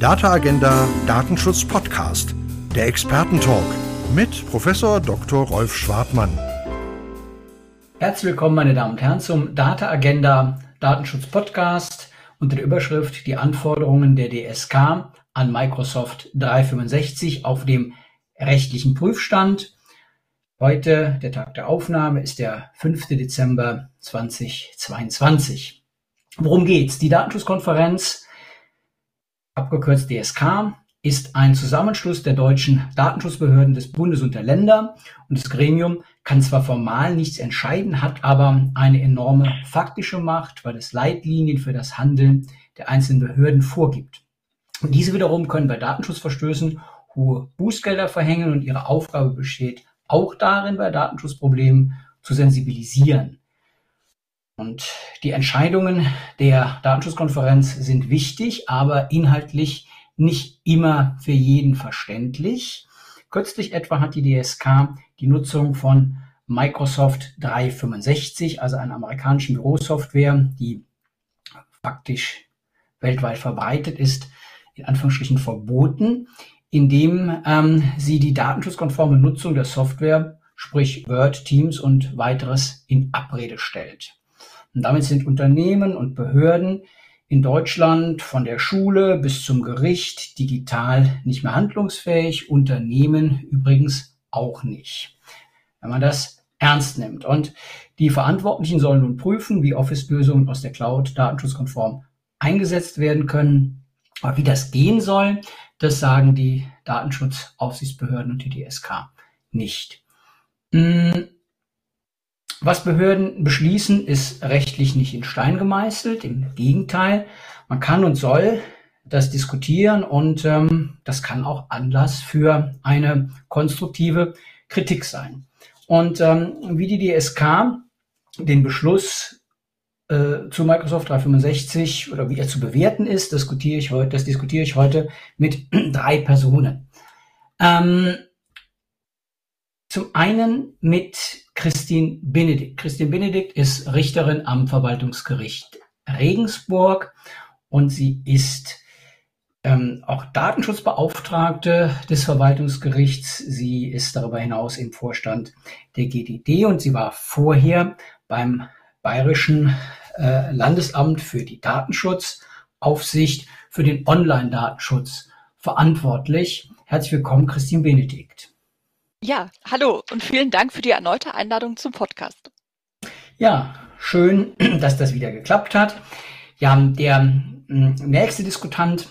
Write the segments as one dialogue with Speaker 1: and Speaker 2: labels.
Speaker 1: Data Agenda Datenschutz Podcast, der Expertentalk mit Professor Dr. Rolf Schwartmann.
Speaker 2: Herzlich willkommen, meine Damen und Herren, zum Data Agenda Datenschutz Podcast unter der Überschrift Die Anforderungen der DSK an Microsoft 365 auf dem rechtlichen Prüfstand. Heute, der Tag der Aufnahme, ist der 5. Dezember 2022. Worum geht's? Die Datenschutzkonferenz, abgekürzt DSK, ist ein Zusammenschluss der deutschen Datenschutzbehörden des Bundes und der Länder und das Gremium kann zwar formal nichts entscheiden, hat aber eine enorme faktische Macht, weil es Leitlinien für das Handeln der einzelnen Behörden vorgibt. Und diese wiederum können bei Datenschutzverstößen hohe Bußgelder verhängen und ihre Aufgabe besteht auch darin, bei Datenschutzproblemen zu sensibilisieren. Und die Entscheidungen der Datenschutzkonferenz sind wichtig, aber inhaltlich nicht immer für jeden verständlich. Kürzlich etwa hat die DSK die Nutzung von Microsoft 365, also einer amerikanischen Bürosoftware, die faktisch weltweit verbreitet ist, in Anführungsstrichen verboten, indem ähm, sie die datenschutzkonforme Nutzung der Software, sprich Word, Teams und weiteres in Abrede stellt. Und damit sind Unternehmen und Behörden in Deutschland von der Schule bis zum Gericht digital nicht mehr handlungsfähig, Unternehmen übrigens auch nicht. Wenn man das ernst nimmt. Und die Verantwortlichen sollen nun prüfen, wie Office-Lösungen aus der Cloud datenschutzkonform eingesetzt werden können. Aber wie das gehen soll, das sagen die Datenschutzaufsichtsbehörden und die DSK nicht. Hm, was Behörden beschließen, ist rechtlich nicht in Stein gemeißelt. Im Gegenteil, man kann und soll das diskutieren und ähm, das kann auch Anlass für eine konstruktive Kritik sein. Und ähm, wie die DSK den Beschluss äh, zu Microsoft 365 oder wie er zu bewerten ist, diskutiere ich heute, das diskutiere ich heute mit drei Personen. Ähm, zum einen mit Christine Benedikt. Christine Benedikt ist Richterin am Verwaltungsgericht Regensburg und sie ist ähm, auch Datenschutzbeauftragte des Verwaltungsgerichts. Sie ist darüber hinaus im Vorstand der GDD und sie war vorher beim Bayerischen äh, Landesamt für die Datenschutzaufsicht für den Online-Datenschutz verantwortlich. Herzlich willkommen, Christine Benedikt.
Speaker 3: Ja, hallo und vielen Dank für die erneute Einladung zum Podcast.
Speaker 2: Ja, schön, dass das wieder geklappt hat. Ja, der hm, nächste Diskutant,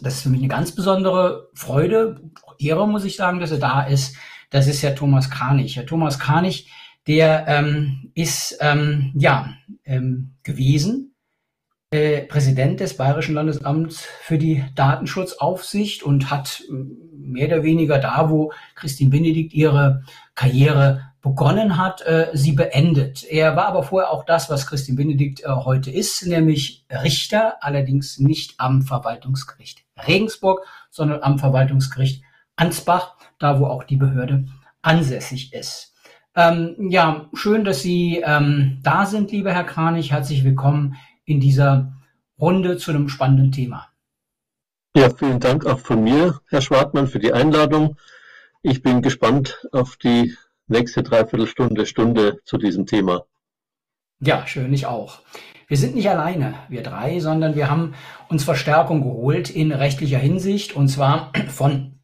Speaker 2: das ist für mich eine ganz besondere Freude, Ehre muss ich sagen, dass er da ist. Das ist Herr Thomas Kranich. Herr Thomas Kranich, der ähm, ist ähm, ja ähm, gewesen Präsident des Bayerischen Landesamts für die Datenschutzaufsicht und hat mehr oder weniger da, wo Christine Benedikt ihre Karriere begonnen hat, äh, sie beendet. Er war aber vorher auch das, was Christine Benedikt äh, heute ist, nämlich Richter, allerdings nicht am Verwaltungsgericht Regensburg, sondern am Verwaltungsgericht Ansbach, da wo auch die Behörde ansässig ist. Ähm, ja, schön, dass Sie ähm, da sind, lieber Herr Kranich. Herzlich willkommen in dieser Runde zu einem spannenden Thema.
Speaker 4: Ja, vielen Dank auch von mir, Herr Schwartmann, für die Einladung. Ich bin gespannt auf die nächste Dreiviertelstunde, Stunde zu diesem Thema.
Speaker 2: Ja, schön, ich auch. Wir sind nicht alleine, wir drei, sondern wir haben uns Verstärkung geholt in rechtlicher Hinsicht und zwar von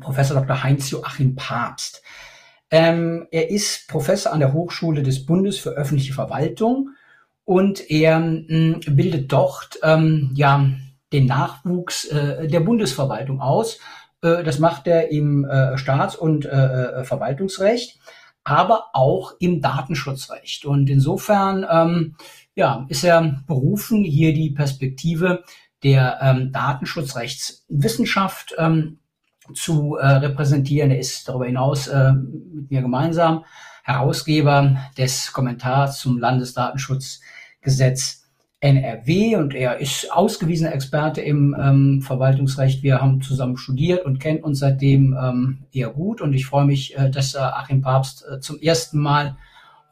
Speaker 2: Professor Dr. Heinz Joachim Papst. Ähm, er ist Professor an der Hochschule des Bundes für öffentliche Verwaltung und er mh, bildet dort ähm, ja den Nachwuchs äh, der Bundesverwaltung aus. Äh, das macht er im äh, Staats- und Verwaltungsrecht, aber auch im Datenschutzrecht. Und insofern ähm, ja, ist er berufen, hier die Perspektive der ähm, Datenschutzrechtswissenschaft ähm, zu äh, repräsentieren. Er ist darüber hinaus äh, mit mir gemeinsam Herausgeber des Kommentars zum Landesdatenschutzgesetz NRW und er ist ausgewiesener Experte im ähm, Verwaltungsrecht. Wir haben zusammen studiert und kennen uns seitdem ähm, eher gut und ich freue mich, äh, dass äh, Achim Papst äh, zum ersten Mal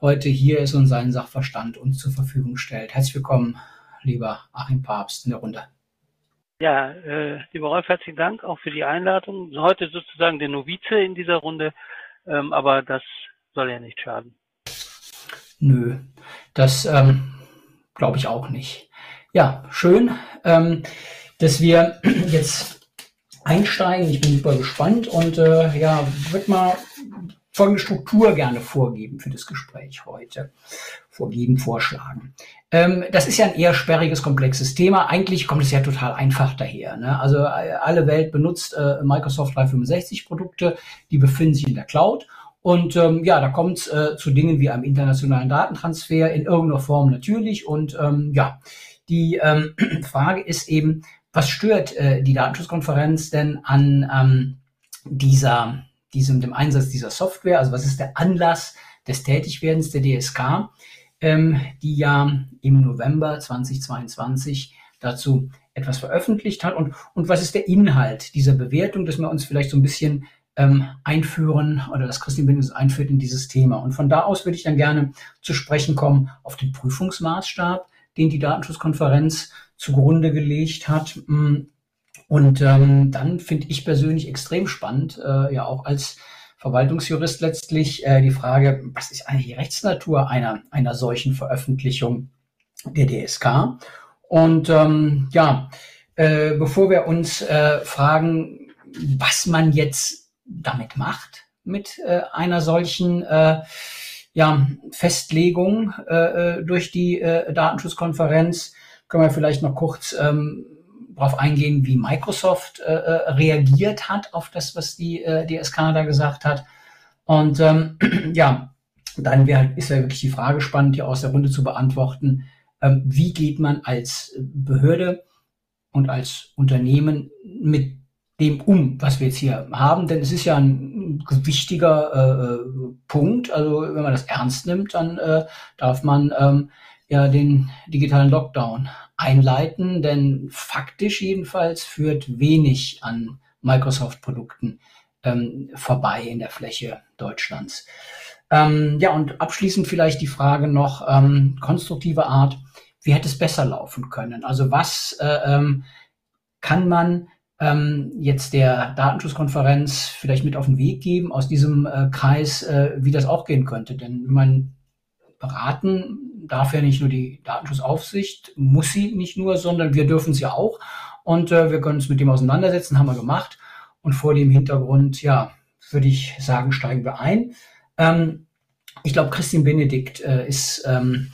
Speaker 2: heute hier ist und seinen Sachverstand uns zur Verfügung stellt. Herzlich willkommen, lieber Achim Papst, in der Runde.
Speaker 5: Ja, äh, lieber Rolf, herzlichen Dank auch für die Einladung. Heute sozusagen der Novize in dieser Runde, ähm, aber das soll ja nicht schaden.
Speaker 2: Nö, das ähm, glaube ich auch nicht. Ja, schön, ähm, dass wir jetzt einsteigen. Ich bin super gespannt und äh, ja, würde mal folgende Struktur gerne vorgeben für das Gespräch heute. Vorgeben, vorschlagen. Ähm, das ist ja ein eher sperriges, komplexes Thema. Eigentlich kommt es ja total einfach daher. Ne? Also äh, alle Welt benutzt äh, Microsoft 365 Produkte, die befinden sich in der Cloud. Und ähm, ja, da kommt es äh, zu Dingen wie einem internationalen Datentransfer in irgendeiner Form natürlich. Und ähm, ja, die ähm, Frage ist eben, was stört äh, die Datenschutzkonferenz denn an ähm, dieser, diesem, dem Einsatz dieser Software? Also was ist der Anlass des Tätigwerdens der DSK? ähm, die ja im November 2022 dazu etwas veröffentlicht hat. Und, und was ist der Inhalt dieser Bewertung, dass wir uns vielleicht so ein bisschen ähm, einführen oder dass Christine Bindes einführt in dieses Thema. Und von da aus würde ich dann gerne zu sprechen kommen auf den Prüfungsmaßstab, den die Datenschutzkonferenz zugrunde gelegt hat. Mm, und ähm, dann finde ich persönlich extrem spannend, äh, ja auch als Verwaltungsjurist letztlich äh, die Frage, was ist eigentlich die Rechtsnatur einer, einer solchen Veröffentlichung der DSK? Und ähm, ja, äh, bevor wir uns äh, fragen, was man jetzt damit macht, mit äh, einer solchen äh, ja, Festlegung äh, äh durch die äh, Datenschutzkonferenz, können wir vielleicht noch kurz ähm, darauf eingehen, wie Microsoft äh, äh, reagiert hat auf das, was die äh, DSK da gesagt hat. Und ähm, ja, dann wär, ist ja wirklich die Frage spannend, hier aus der Runde zu beantworten, ähm, wie geht man als Behörde und als Unternehmen mit dem um, was wir jetzt hier haben, denn es ist ja ein wichtiger äh, äh, Punkt. Also wenn man das ernst nimmt, dann äh, darf man ähm, ja den digitalen Lockdown einleiten, denn faktisch jedenfalls führt wenig an Microsoft-Produkten ähm, vorbei in der Fläche Deutschlands. Ähm, ja, und abschließend vielleicht die Frage noch ähm, konstruktive Art, wie hätte es besser laufen können? Also was äh, ähm, kann man ähm, jetzt der Datenschutzkonferenz vielleicht mit auf den Weg geben aus diesem äh, Kreis, äh, wie das auch gehen könnte? Denn man beraten darf ja nicht nur die Datenschutzaufsicht, muss sie nicht nur, sondern wir dürfen sie auch. Und äh, wir können uns mit dem auseinandersetzen, haben wir gemacht. Und vor dem Hintergrund, ja, würde ich sagen, steigen wir ein. Ähm, ich glaube, Christine Benedikt äh, ist ähm,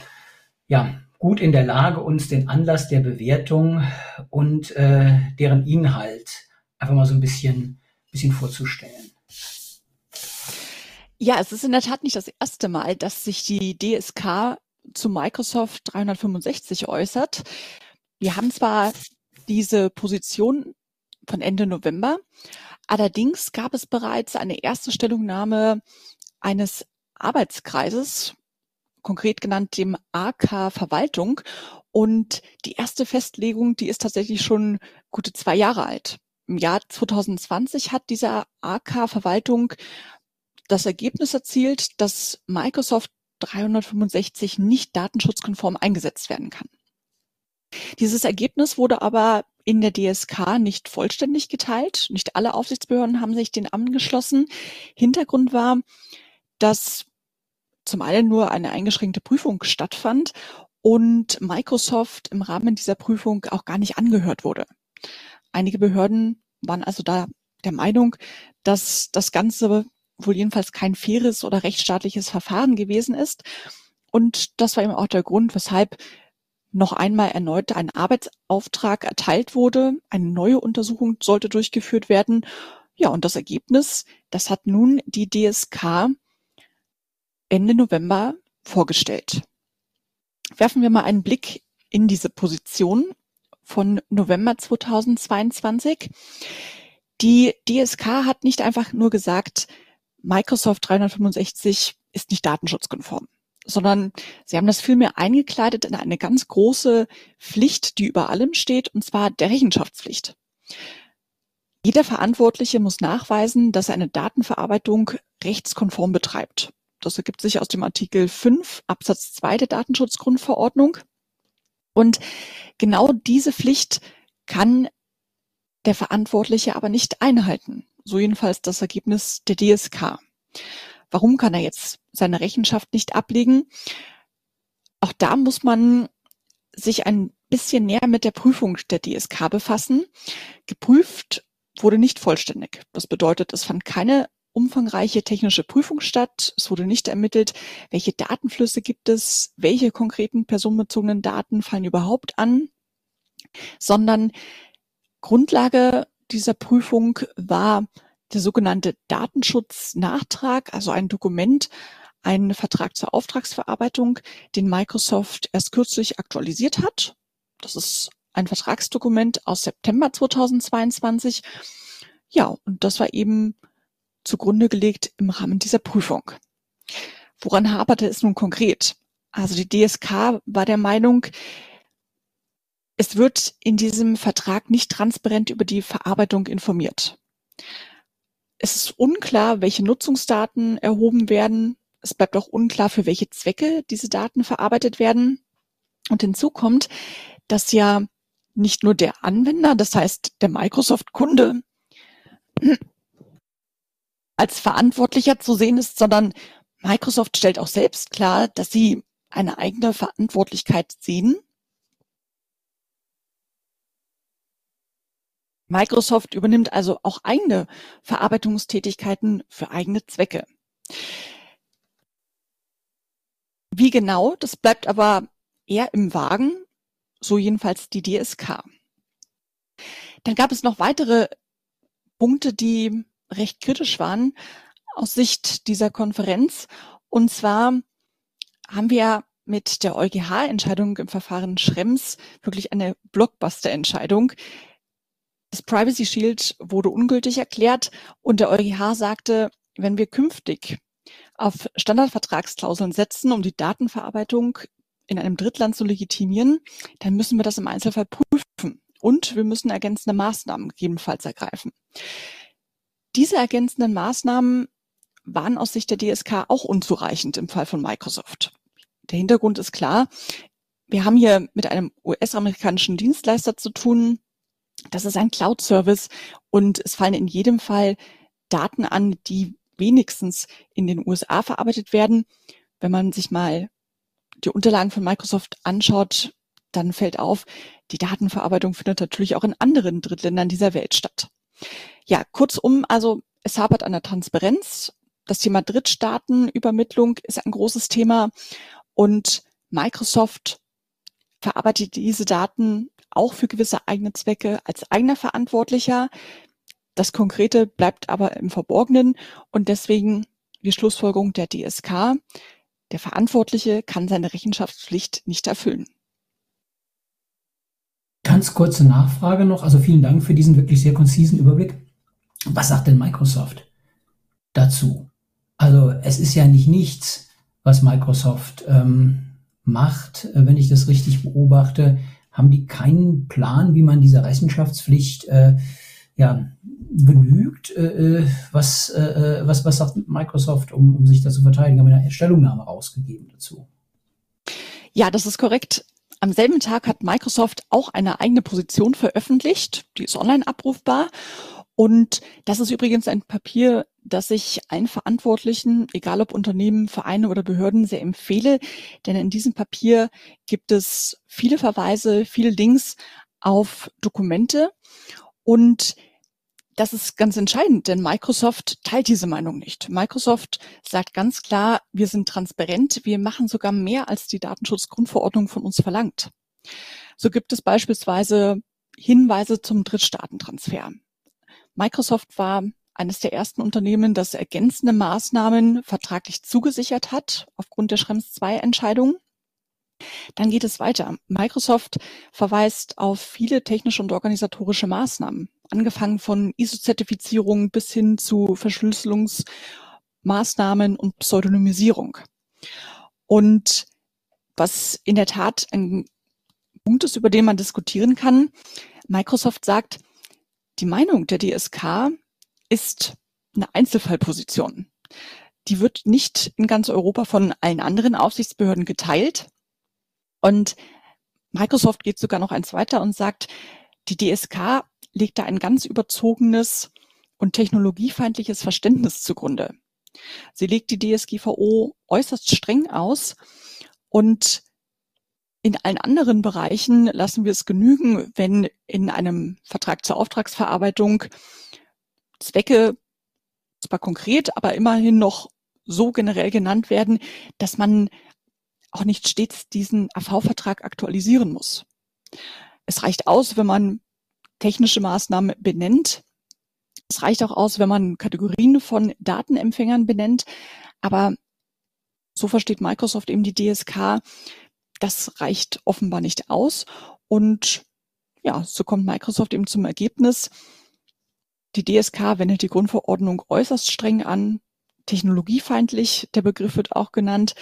Speaker 2: ja gut in der Lage, uns den Anlass der Bewertung und äh, deren Inhalt einfach mal so ein bisschen, bisschen vorzustellen.
Speaker 3: Ja, es ist in der Tat nicht das erste Mal, dass sich die DSK zu Microsoft 365 äußert. Wir haben zwar diese Position von Ende November, allerdings gab es bereits eine erste Stellungnahme eines Arbeitskreises, konkret genannt dem AK Verwaltung. Und die erste Festlegung, die ist tatsächlich schon gute zwei Jahre alt. Im Jahr 2020 hat dieser AK Verwaltung das Ergebnis erzielt, dass Microsoft 365 nicht datenschutzkonform eingesetzt werden kann. Dieses Ergebnis wurde aber in der DSK nicht vollständig geteilt. Nicht alle Aufsichtsbehörden haben sich den angeschlossen. Hintergrund war, dass zum einen nur eine eingeschränkte Prüfung stattfand und Microsoft im Rahmen dieser Prüfung auch gar nicht angehört wurde. Einige Behörden waren also da der Meinung, dass das Ganze wohl jedenfalls kein faires oder rechtsstaatliches Verfahren gewesen ist. Und das war eben auch der Grund, weshalb noch einmal erneut ein Arbeitsauftrag erteilt wurde. Eine neue Untersuchung sollte durchgeführt werden. Ja, und das Ergebnis, das hat nun die DSK Ende November vorgestellt. Werfen wir mal einen Blick in diese Position von November 2022. Die DSK hat nicht einfach nur gesagt, Microsoft 365 ist nicht datenschutzkonform, sondern sie haben das vielmehr eingekleidet in eine ganz große Pflicht, die über allem steht, und zwar der Rechenschaftspflicht. Jeder Verantwortliche muss nachweisen, dass er eine Datenverarbeitung rechtskonform betreibt. Das ergibt sich aus dem Artikel 5 Absatz 2 der Datenschutzgrundverordnung. Und genau diese Pflicht kann der Verantwortliche aber nicht einhalten. So jedenfalls das Ergebnis der DSK. Warum kann er jetzt seine Rechenschaft nicht ablegen? Auch da muss man sich ein bisschen näher mit der Prüfung der DSK befassen. Geprüft wurde nicht vollständig. Das bedeutet, es fand keine umfangreiche technische Prüfung statt. Es wurde nicht ermittelt, welche Datenflüsse gibt es, welche konkreten personenbezogenen Daten fallen überhaupt an, sondern Grundlage dieser Prüfung war der sogenannte Datenschutznachtrag, also ein Dokument, ein Vertrag zur Auftragsverarbeitung, den Microsoft erst kürzlich aktualisiert hat. Das ist ein Vertragsdokument aus September 2022. Ja, und das war eben zugrunde gelegt im Rahmen dieser Prüfung. Woran haperte es nun konkret? Also die DSK war der Meinung, es wird in diesem Vertrag nicht transparent über die Verarbeitung informiert. Es ist unklar, welche Nutzungsdaten erhoben werden. Es bleibt auch unklar, für welche Zwecke diese Daten verarbeitet werden. Und hinzu kommt, dass ja nicht nur der Anwender, das heißt der Microsoft-Kunde, als Verantwortlicher zu sehen ist, sondern Microsoft stellt auch selbst klar, dass sie eine eigene Verantwortlichkeit sehen. Microsoft übernimmt also auch eigene Verarbeitungstätigkeiten für eigene Zwecke. Wie genau, das bleibt aber eher im Wagen, so jedenfalls die DSK. Dann gab es noch weitere Punkte, die recht kritisch waren aus Sicht dieser Konferenz. Und zwar haben wir mit der EuGH-Entscheidung im Verfahren Schrems wirklich eine Blockbuster-Entscheidung. Das Privacy Shield wurde ungültig erklärt und der EuGH sagte, wenn wir künftig auf Standardvertragsklauseln setzen, um die Datenverarbeitung in einem Drittland zu legitimieren, dann müssen wir das im Einzelfall prüfen und wir müssen ergänzende Maßnahmen gegebenenfalls ergreifen. Diese ergänzenden Maßnahmen waren aus Sicht der DSK auch unzureichend im Fall von Microsoft. Der Hintergrund ist klar. Wir haben hier mit einem US-amerikanischen Dienstleister zu tun. Das ist ein Cloud-Service und es fallen in jedem Fall Daten an, die wenigstens in den USA verarbeitet werden. Wenn man sich mal die Unterlagen von Microsoft anschaut, dann fällt auf, die Datenverarbeitung findet natürlich auch in anderen Drittländern dieser Welt statt. Ja, kurzum, also es hapert an der Transparenz. Das Thema Drittstaatenübermittlung ist ein großes Thema und Microsoft verarbeitet diese Daten auch für gewisse eigene Zwecke als eigener Verantwortlicher. Das Konkrete bleibt aber im Verborgenen und deswegen die Schlussfolgerung der DSK. Der Verantwortliche kann seine Rechenschaftspflicht nicht erfüllen.
Speaker 2: Ganz kurze Nachfrage noch. Also vielen Dank für diesen wirklich sehr konzisen Überblick. Was sagt denn Microsoft dazu? Also es ist ja nicht nichts, was Microsoft ähm, macht, äh, wenn ich das richtig beobachte. Haben die keinen Plan, wie man dieser Rechenschaftspflicht äh, ja, genügt? Äh, äh was, äh, äh, was, was sagt Microsoft, um, um sich da zu verteidigen? Haben wir eine Stellungnahme rausgegeben dazu?
Speaker 3: Ja, das ist korrekt. Am selben Tag hat Microsoft auch eine eigene Position veröffentlicht. Die ist online abrufbar. Und das ist übrigens ein Papier, das ich allen Verantwortlichen, egal ob Unternehmen, Vereine oder Behörden, sehr empfehle. Denn in diesem Papier gibt es viele Verweise, viele Links auf Dokumente. Und das ist ganz entscheidend, denn Microsoft teilt diese Meinung nicht. Microsoft sagt ganz klar, wir sind transparent, wir machen sogar mehr, als die Datenschutzgrundverordnung von uns verlangt. So gibt es beispielsweise Hinweise zum Drittstaatentransfer. Microsoft war eines der ersten Unternehmen, das ergänzende Maßnahmen vertraglich zugesichert hat, aufgrund der Schrems II-Entscheidung. Dann geht es weiter. Microsoft verweist auf viele technische und organisatorische Maßnahmen, angefangen von ISO-Zertifizierung bis hin zu Verschlüsselungsmaßnahmen und Pseudonymisierung. Und was in der Tat ein Punkt ist, über den man diskutieren kann, Microsoft sagt, die Meinung der DSK ist eine Einzelfallposition. Die wird nicht in ganz Europa von allen anderen Aufsichtsbehörden geteilt. Und Microsoft geht sogar noch eins weiter und sagt, die DSK legt da ein ganz überzogenes und technologiefeindliches Verständnis zugrunde. Sie legt die DSGVO äußerst streng aus und in allen anderen Bereichen lassen wir es genügen, wenn in einem Vertrag zur Auftragsverarbeitung Zwecke zwar konkret, aber immerhin noch so generell genannt werden, dass man auch nicht stets diesen AV-Vertrag aktualisieren muss. Es reicht aus, wenn man technische Maßnahmen benennt. Es reicht auch aus, wenn man Kategorien von Datenempfängern benennt. Aber so versteht Microsoft eben die DSK. Das reicht offenbar nicht aus. Und ja, so kommt Microsoft eben zum Ergebnis. Die DSK wendet die Grundverordnung äußerst streng an. Technologiefeindlich, der Begriff wird auch genannt.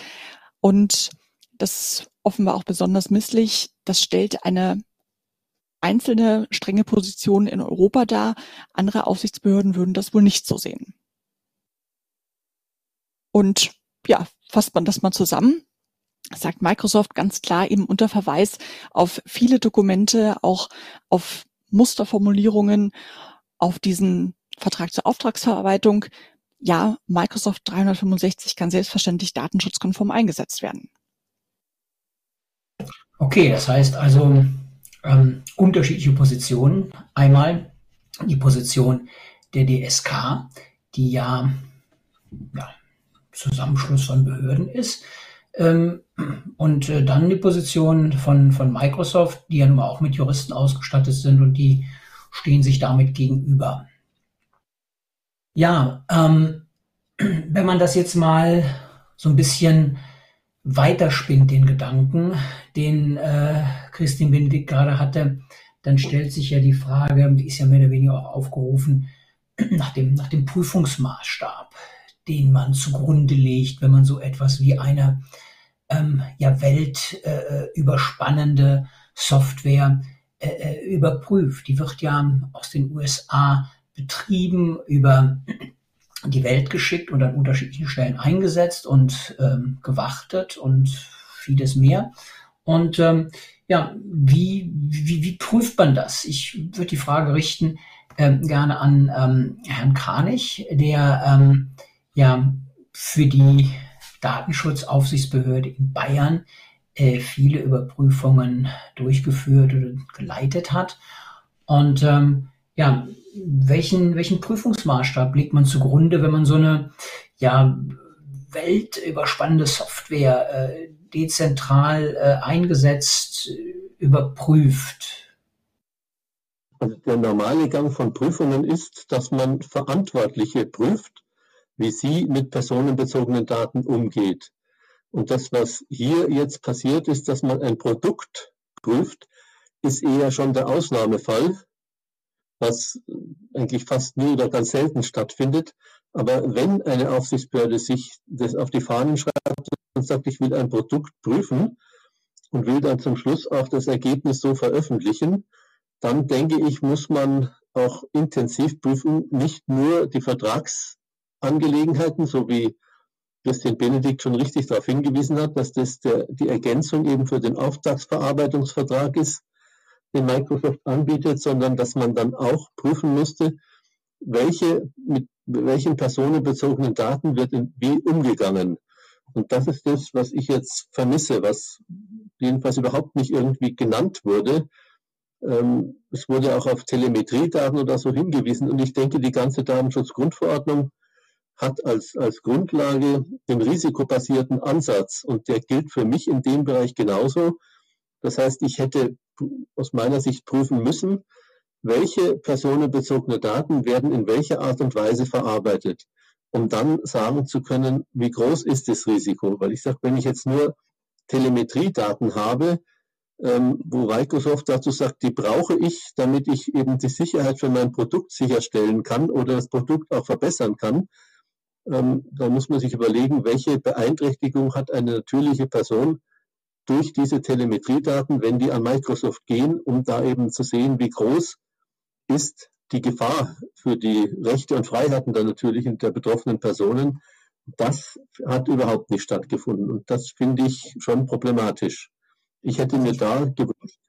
Speaker 3: Und das offenbar auch besonders misslich. Das stellt eine einzelne strenge Positionen in Europa dar. Andere Aufsichtsbehörden würden das wohl nicht so sehen. Und ja, fasst man das mal zusammen, sagt Microsoft ganz klar eben unter Verweis auf viele Dokumente, auch auf Musterformulierungen, auf diesen Vertrag zur Auftragsverarbeitung. Ja, Microsoft 365 kann selbstverständlich datenschutzkonform eingesetzt werden.
Speaker 2: Okay, das heißt also, ähm, unterschiedliche Positionen. Einmal die Position der DSK, die ja, ja Zusammenschluss von Behörden ist. Ähm, und äh, dann die Position von, von Microsoft, die ja nun auch mit Juristen ausgestattet sind und die stehen sich damit gegenüber. Ja, ähm, wenn man das jetzt mal so ein bisschen weiterspinnt den Gedanken, den äh, Christine Benedikt gerade hatte, dann stellt sich ja die Frage, die ist ja mehr oder weniger auch aufgerufen, nach dem, nach dem Prüfungsmaßstab, den man zugrunde legt, wenn man so etwas wie eine ähm, ja, weltüberspannende äh, Software äh, äh, überprüft. Die wird ja aus den USA betrieben über die Welt geschickt und an unterschiedlichen Stellen eingesetzt und ähm, gewartet und vieles mehr. Und ähm, ja, wie, wie, wie prüft man das? Ich würde die Frage richten ähm, gerne an ähm, Herrn Kranich, der ähm, ja für die Datenschutzaufsichtsbehörde in Bayern äh, viele Überprüfungen durchgeführt oder geleitet hat. Und ähm, ja, welchen, welchen Prüfungsmaßstab legt man zugrunde, wenn man so eine ja, weltüberspannende Software äh, dezentral äh, eingesetzt überprüft?
Speaker 4: Also der normale Gang von Prüfungen ist, dass man Verantwortliche prüft, wie sie mit personenbezogenen Daten umgeht. Und das, was hier jetzt passiert ist, dass man ein Produkt prüft, ist eher schon der Ausnahmefall was eigentlich fast nie oder ganz selten stattfindet. Aber wenn eine Aufsichtsbehörde sich das auf die Fahnen schreibt und sagt, ich will ein Produkt prüfen und will dann zum Schluss auch das Ergebnis so veröffentlichen, dann denke ich, muss man auch intensiv prüfen, nicht nur die Vertragsangelegenheiten, so wie Christian Benedikt schon richtig darauf hingewiesen hat, dass das der, die Ergänzung eben für den Auftragsverarbeitungsvertrag ist, den Microsoft anbietet, sondern dass man dann auch prüfen müsste, welche, mit welchen personenbezogenen Daten wird wie umgegangen. Und das ist das, was ich jetzt vermisse, was jedenfalls überhaupt nicht irgendwie genannt wurde. Ähm, es wurde auch auf Telemetriedaten oder so hingewiesen. Und ich denke, die ganze Datenschutzgrundverordnung hat als, als Grundlage den risikobasierten Ansatz. Und der gilt für mich in dem Bereich genauso. Das heißt, ich hätte aus meiner Sicht prüfen müssen, welche personenbezogene Daten werden in welcher Art und Weise verarbeitet, um dann sagen zu können, wie groß ist das Risiko. Weil ich sage, wenn ich jetzt nur Telemetriedaten habe, ähm, wo Microsoft dazu sagt, die brauche ich, damit ich eben die Sicherheit für mein Produkt sicherstellen kann oder das Produkt auch verbessern kann, ähm, da muss man sich überlegen, welche Beeinträchtigung hat eine natürliche Person durch diese Telemetriedaten, wenn die an Microsoft gehen, um da eben zu sehen, wie groß ist die Gefahr für die Rechte und Freiheiten der natürlichen der betroffenen Personen. Das hat überhaupt nicht stattgefunden und das finde ich schon problematisch. Ich hätte mir da gewünscht,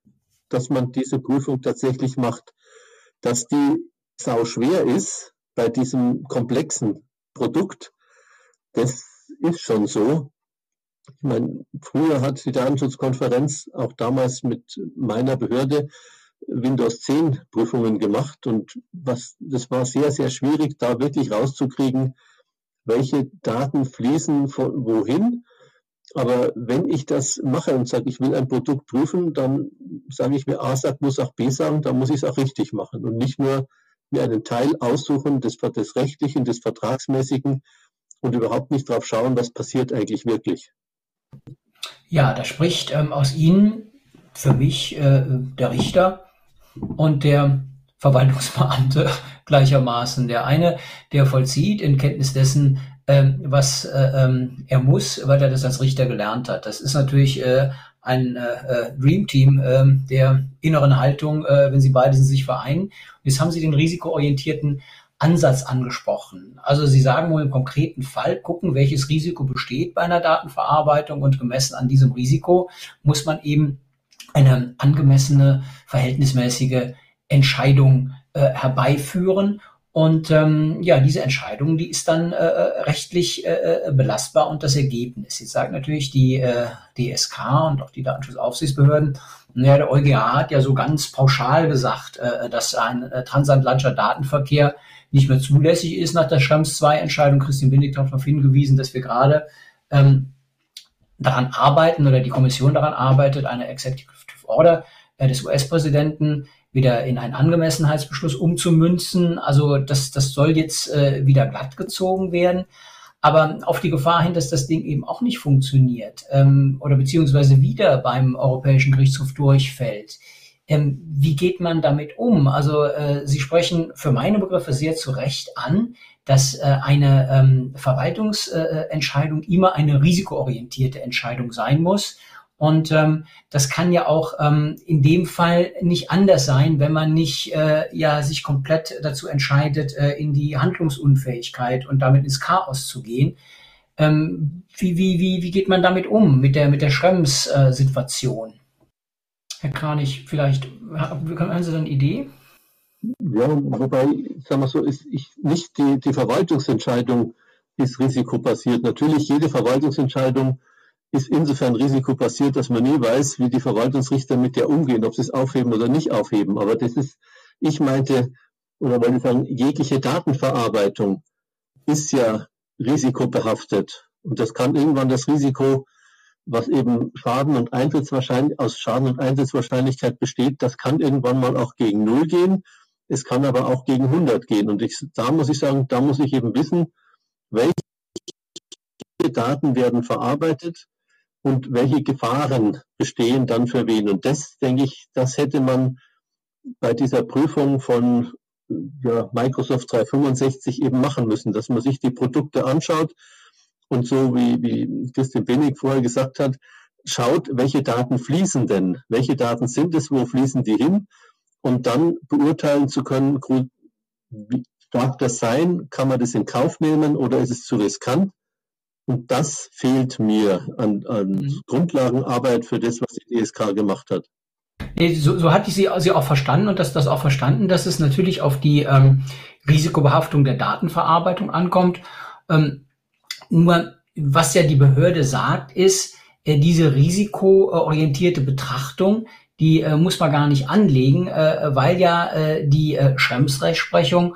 Speaker 4: dass man diese Prüfung tatsächlich macht. dass die sau schwer ist bei diesem komplexen Produkt. Das ist schon so. Ich meine, früher hat die Datenschutzkonferenz auch damals mit meiner Behörde Windows 10 Prüfungen gemacht und was, das war sehr, sehr schwierig, da wirklich rauszukriegen, welche Daten fließen von wohin. Aber wenn ich das mache und sage, ich will ein Produkt prüfen, dann sage ich mir, A sagt, muss auch B sagen, dann muss ich es auch richtig machen und nicht nur mir einen Teil aussuchen des, des Rechtlichen, des Vertragsmäßigen und überhaupt nicht drauf schauen, was passiert eigentlich wirklich.
Speaker 2: Ja, da spricht ähm, aus Ihnen für mich äh, der Richter und der Verwaltungsbeamte gleichermaßen. Der eine, der vollzieht in Kenntnis dessen, ähm, was äh, ähm, er muss, weil er das als Richter gelernt hat. Das ist natürlich äh, ein äh, Dream Team äh, der inneren Haltung, äh, wenn sie beide sich vereinen. Und jetzt haben Sie den risikoorientierten Ansatz angesprochen. Also Sie sagen wohl im konkreten Fall, gucken, welches Risiko besteht bei einer Datenverarbeitung und gemessen an diesem Risiko muss man eben eine angemessene, verhältnismäßige Entscheidung äh, herbeiführen. Und ähm, ja, diese Entscheidung, die ist dann äh, rechtlich äh, äh, belastbar und das Ergebnis. Jetzt sagt natürlich die äh, DSK und auch die Datenschutzaufsichtsbehörden, naja, der EuGH hat ja so ganz pauschal gesagt, äh, dass ein äh, transatlantischer Datenverkehr nicht mehr zulässig ist nach der Schrems 2 Entscheidung. Christian Bindig hat darauf hingewiesen, dass wir gerade ähm, daran arbeiten oder die Kommission daran arbeitet, eine Executive Order äh, des US-Präsidenten wieder in einen Angemessenheitsbeschluss umzumünzen. Also das, das soll jetzt äh, wieder glatt gezogen werden. Aber auf die Gefahr hin, dass das Ding eben auch nicht funktioniert ähm, oder beziehungsweise wieder beim Europäischen Gerichtshof durchfällt. Ähm, wie geht man damit um? Also äh, Sie sprechen für meine Begriffe sehr zu Recht an, dass äh, eine ähm, Verwaltungsentscheidung äh, immer eine risikoorientierte Entscheidung sein muss und ähm, das kann ja auch ähm, in dem Fall nicht anders sein, wenn man nicht äh, ja sich komplett dazu entscheidet, äh, in die Handlungsunfähigkeit und damit ins Chaos zu gehen. Ähm, wie, wie, wie, wie geht man damit um, mit der, mit der Schrems-Situation? Herr Kranich, vielleicht haben Sie da eine Idee?
Speaker 4: Ja, wobei, sagen wir so, ist ich, nicht die, die Verwaltungsentscheidung ist risikobasiert. Natürlich, jede Verwaltungsentscheidung ist insofern risikobasiert, dass man nie weiß, wie die Verwaltungsrichter mit der umgehen, ob sie es aufheben oder nicht aufheben. Aber das ist, ich meinte, oder wollte sagen, jegliche Datenverarbeitung ist ja risikobehaftet. Und das kann irgendwann das Risiko, was eben Schaden und Eintrittswahrscheinlichkeit, aus Schaden und Eintrittswahrscheinlichkeit besteht, das kann irgendwann mal auch gegen Null gehen. Es kann aber auch gegen 100 gehen. Und ich, da muss ich sagen, da muss ich eben wissen, welche Daten werden verarbeitet und welche Gefahren bestehen dann für wen. Und das, denke ich, das hätte man bei dieser Prüfung von ja, Microsoft 365 eben machen müssen, dass man sich die Produkte anschaut und so wie, wie Christian Benig vorher gesagt hat, schaut, welche Daten fließen denn, welche Daten sind es, wo fließen die hin und dann beurteilen zu können, wie darf das sein, kann man das in Kauf nehmen oder ist es zu riskant und das fehlt mir an, an mhm. Grundlagenarbeit für das, was die DSK gemacht hat.
Speaker 2: Nee, so, so hatte ich sie, sie auch verstanden und dass das auch verstanden, dass es natürlich auf die ähm, Risikobehaftung der Datenverarbeitung ankommt. Ähm, nur was ja die Behörde sagt, ist, äh, diese risikoorientierte Betrachtung, die äh, muss man gar nicht anlegen, äh, weil ja die äh, Schrems-Rechtsprechung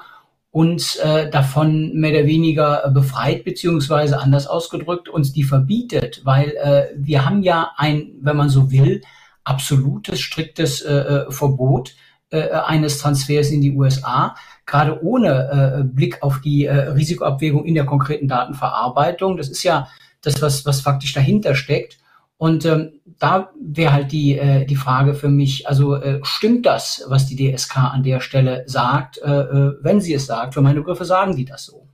Speaker 2: uns davon mehr oder weniger befreit, beziehungsweise anders ausgedrückt, uns die verbietet, weil wir haben ja ein, wenn man so will, absolutes, striktes Verbot eines Transfers in die USA, gerade ohne äh, Blick auf die äh, Risikoabwägung in der konkreten Datenverarbeitung. Das ist ja das, was, was faktisch dahinter steckt. Und ähm, da wäre halt die, äh, die Frage für mich, also äh, stimmt das, was die DSK an der Stelle sagt, äh, äh, wenn sie es sagt? Für meine Begriffe sagen die das so.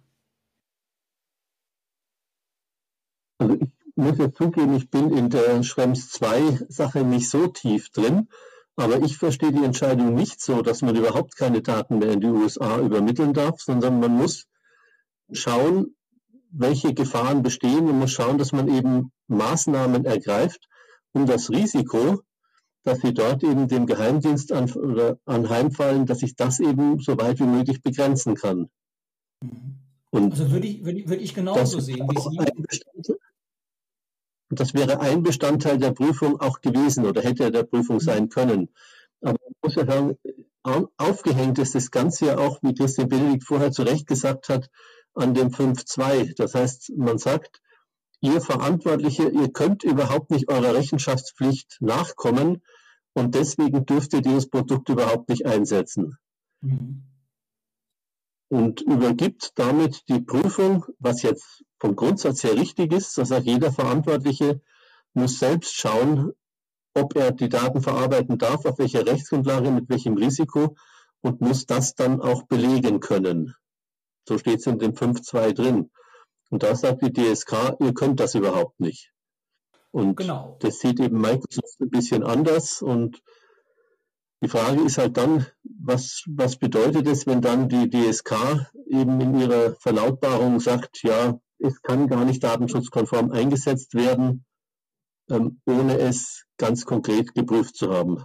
Speaker 4: Also ich muss jetzt zugeben, ich bin in der Schrems 2 Sache nicht so tief drin, aber ich verstehe die Entscheidung nicht so, dass man überhaupt keine Daten mehr in die USA übermitteln darf, sondern man muss schauen, welche Gefahren bestehen. Man muss schauen, dass man eben Maßnahmen ergreift, um das Risiko, dass sie dort eben dem Geheimdienst an, anheimfallen, dass ich das eben so weit wie möglich begrenzen kann.
Speaker 2: Mhm. Und also würde ich, würde, würde ich genauso sehen wie Sie.
Speaker 4: Das wäre ein Bestandteil der Prüfung auch gewesen oder hätte er der Prüfung sein können. Aber man muss ja sagen, aufgehängt ist das Ganze ja auch, wie Christian Benedikt vorher zu Recht gesagt hat, an dem 5.2. Das heißt, man sagt, ihr Verantwortliche, ihr könnt überhaupt nicht eurer Rechenschaftspflicht nachkommen und deswegen dürft ihr dieses Produkt überhaupt nicht einsetzen. Mhm. Und übergibt damit die Prüfung, was jetzt vom Grundsatz her richtig ist, dass auch jeder Verantwortliche muss selbst schauen, ob er die Daten verarbeiten darf, auf welcher Rechtsgrundlage, mit welchem Risiko und muss das dann auch belegen können. So steht es in dem 5.2 drin. Und da sagt die DSK, ihr könnt das überhaupt nicht. Und genau. das sieht eben Microsoft ein bisschen anders. Und die Frage ist halt dann, was, was bedeutet es, wenn dann die DSK eben in ihrer Verlautbarung sagt, ja, es kann gar nicht datenschutzkonform eingesetzt werden, ähm, ohne es ganz konkret geprüft zu haben.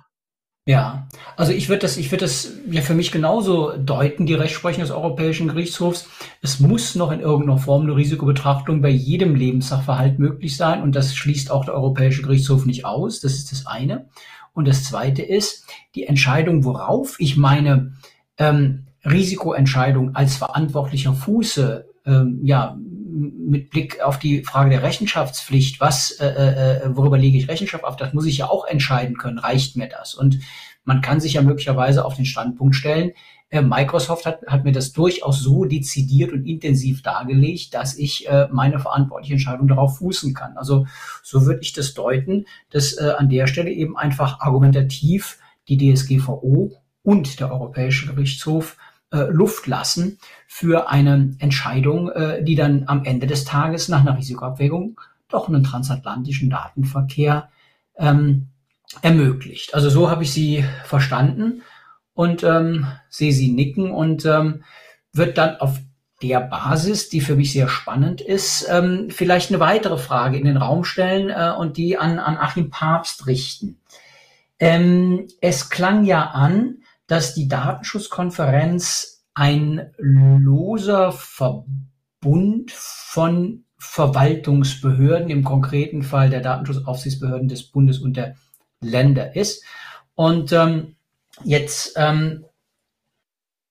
Speaker 2: Ja, also ich würde das, ich würde das ja für mich genauso deuten, die Rechtsprechung des Europäischen Gerichtshofs. Es muss noch in irgendeiner Form eine Risikobetrachtung bei jedem Lebenssachverhalt möglich sein und das schließt auch der Europäische Gerichtshof nicht aus. Das ist das eine. Und das zweite ist die Entscheidung, worauf ich meine ähm, Risikoentscheidung als verantwortlicher Fuße ähm, ja mit Blick auf die Frage der Rechenschaftspflicht, was, äh, äh, worüber lege ich Rechenschaft auf, das muss ich ja auch entscheiden können, reicht mir das? Und man kann sich ja möglicherweise auf den Standpunkt stellen, äh, Microsoft hat, hat mir das durchaus so dezidiert und intensiv dargelegt, dass ich äh, meine verantwortliche Entscheidung darauf fußen kann. Also so würde ich das deuten, dass äh, an der Stelle eben einfach argumentativ die DSGVO und der Europäische Gerichtshof äh, Luft lassen für eine Entscheidung, äh, die dann am Ende des Tages nach einer Risikoabwägung doch einen transatlantischen Datenverkehr ähm, ermöglicht. Also so habe ich sie verstanden und ähm, sehe sie nicken und ähm, wird dann auf der Basis, die für mich sehr spannend ist, ähm, vielleicht eine weitere Frage in den Raum stellen äh, und die an, an Achim Papst richten. Ähm, es klang ja an, dass die Datenschutzkonferenz ein loser Verbund von Verwaltungsbehörden, im konkreten Fall der Datenschutzaufsichtsbehörden des Bundes und der Länder ist. Und ähm, jetzt ähm,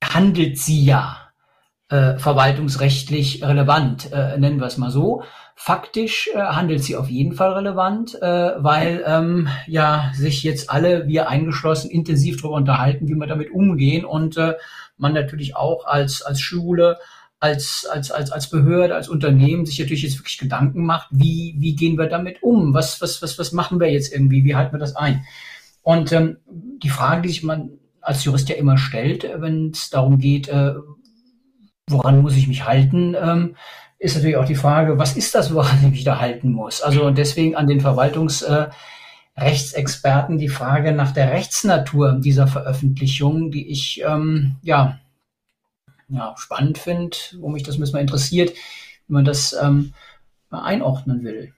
Speaker 2: handelt sie ja äh, verwaltungsrechtlich relevant, äh, nennen wir es mal so. Faktisch äh, handelt sie auf jeden Fall relevant, äh, weil ähm, ja sich jetzt alle, wir eingeschlossen, intensiv darüber unterhalten, wie wir damit umgehen und äh, man natürlich auch als als Schule, als als als als Behörde, als Unternehmen sich natürlich jetzt wirklich Gedanken macht, wie wie gehen wir damit um? Was was was was machen wir jetzt irgendwie? Wie halten wir das ein? Und ähm, die Frage, die sich man als Jurist ja immer stellt, wenn es darum geht, äh, woran muss ich mich halten? Ähm, ist natürlich auch die Frage, was ist das, woran ich mich da halten muss? Also deswegen an den Verwaltungsrechtsexperten äh, die Frage nach der Rechtsnatur dieser Veröffentlichung, die ich ähm, ja, ja spannend finde, wo mich das bisschen interessiert, wie man das ähm, mal einordnen will.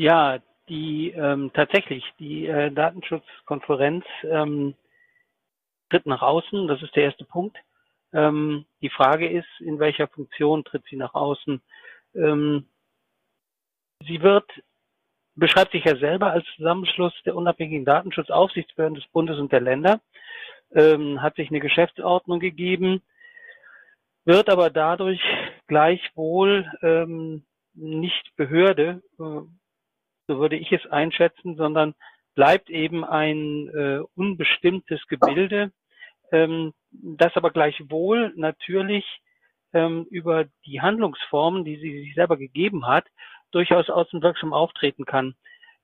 Speaker 5: Ja, die ähm, tatsächlich die äh, Datenschutzkonferenz ähm, tritt nach außen. Das ist der erste Punkt. Ähm, die Frage ist, in welcher Funktion tritt sie nach außen? Ähm, sie wird, beschreibt sich ja selber als Zusammenschluss der unabhängigen Datenschutzaufsichtsbehörden des Bundes und der Länder, ähm, hat sich eine Geschäftsordnung gegeben, wird aber dadurch gleichwohl ähm, nicht Behörde, äh, so würde ich es einschätzen, sondern bleibt eben ein äh, unbestimmtes Gebilde, ähm, das aber gleichwohl natürlich ähm, über die Handlungsformen, die sie sich selber gegeben hat, durchaus außenwirksam auftreten kann.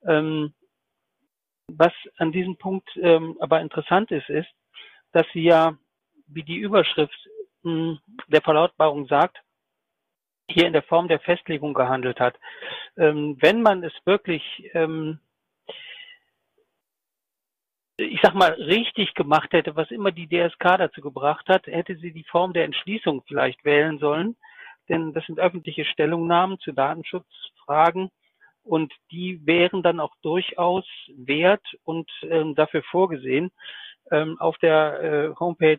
Speaker 5: Ähm, was an diesem Punkt ähm, aber interessant ist, ist, dass sie ja, wie die Überschrift mh, hm, der Verlautbarung sagt, hier in der Form der Festlegung gehandelt hat. Ähm, wenn man es wirklich ähm, ich sag mal, richtig gemacht hätte, was immer die DSK dazu gebracht hat, hätte sie die Form der Entschließung vielleicht wählen sollen. Denn das sind öffentliche Stellungnahmen zu Datenschutzfragen. Und die wären dann auch durchaus wert und ähm, dafür vorgesehen, ähm, auf der äh, Homepage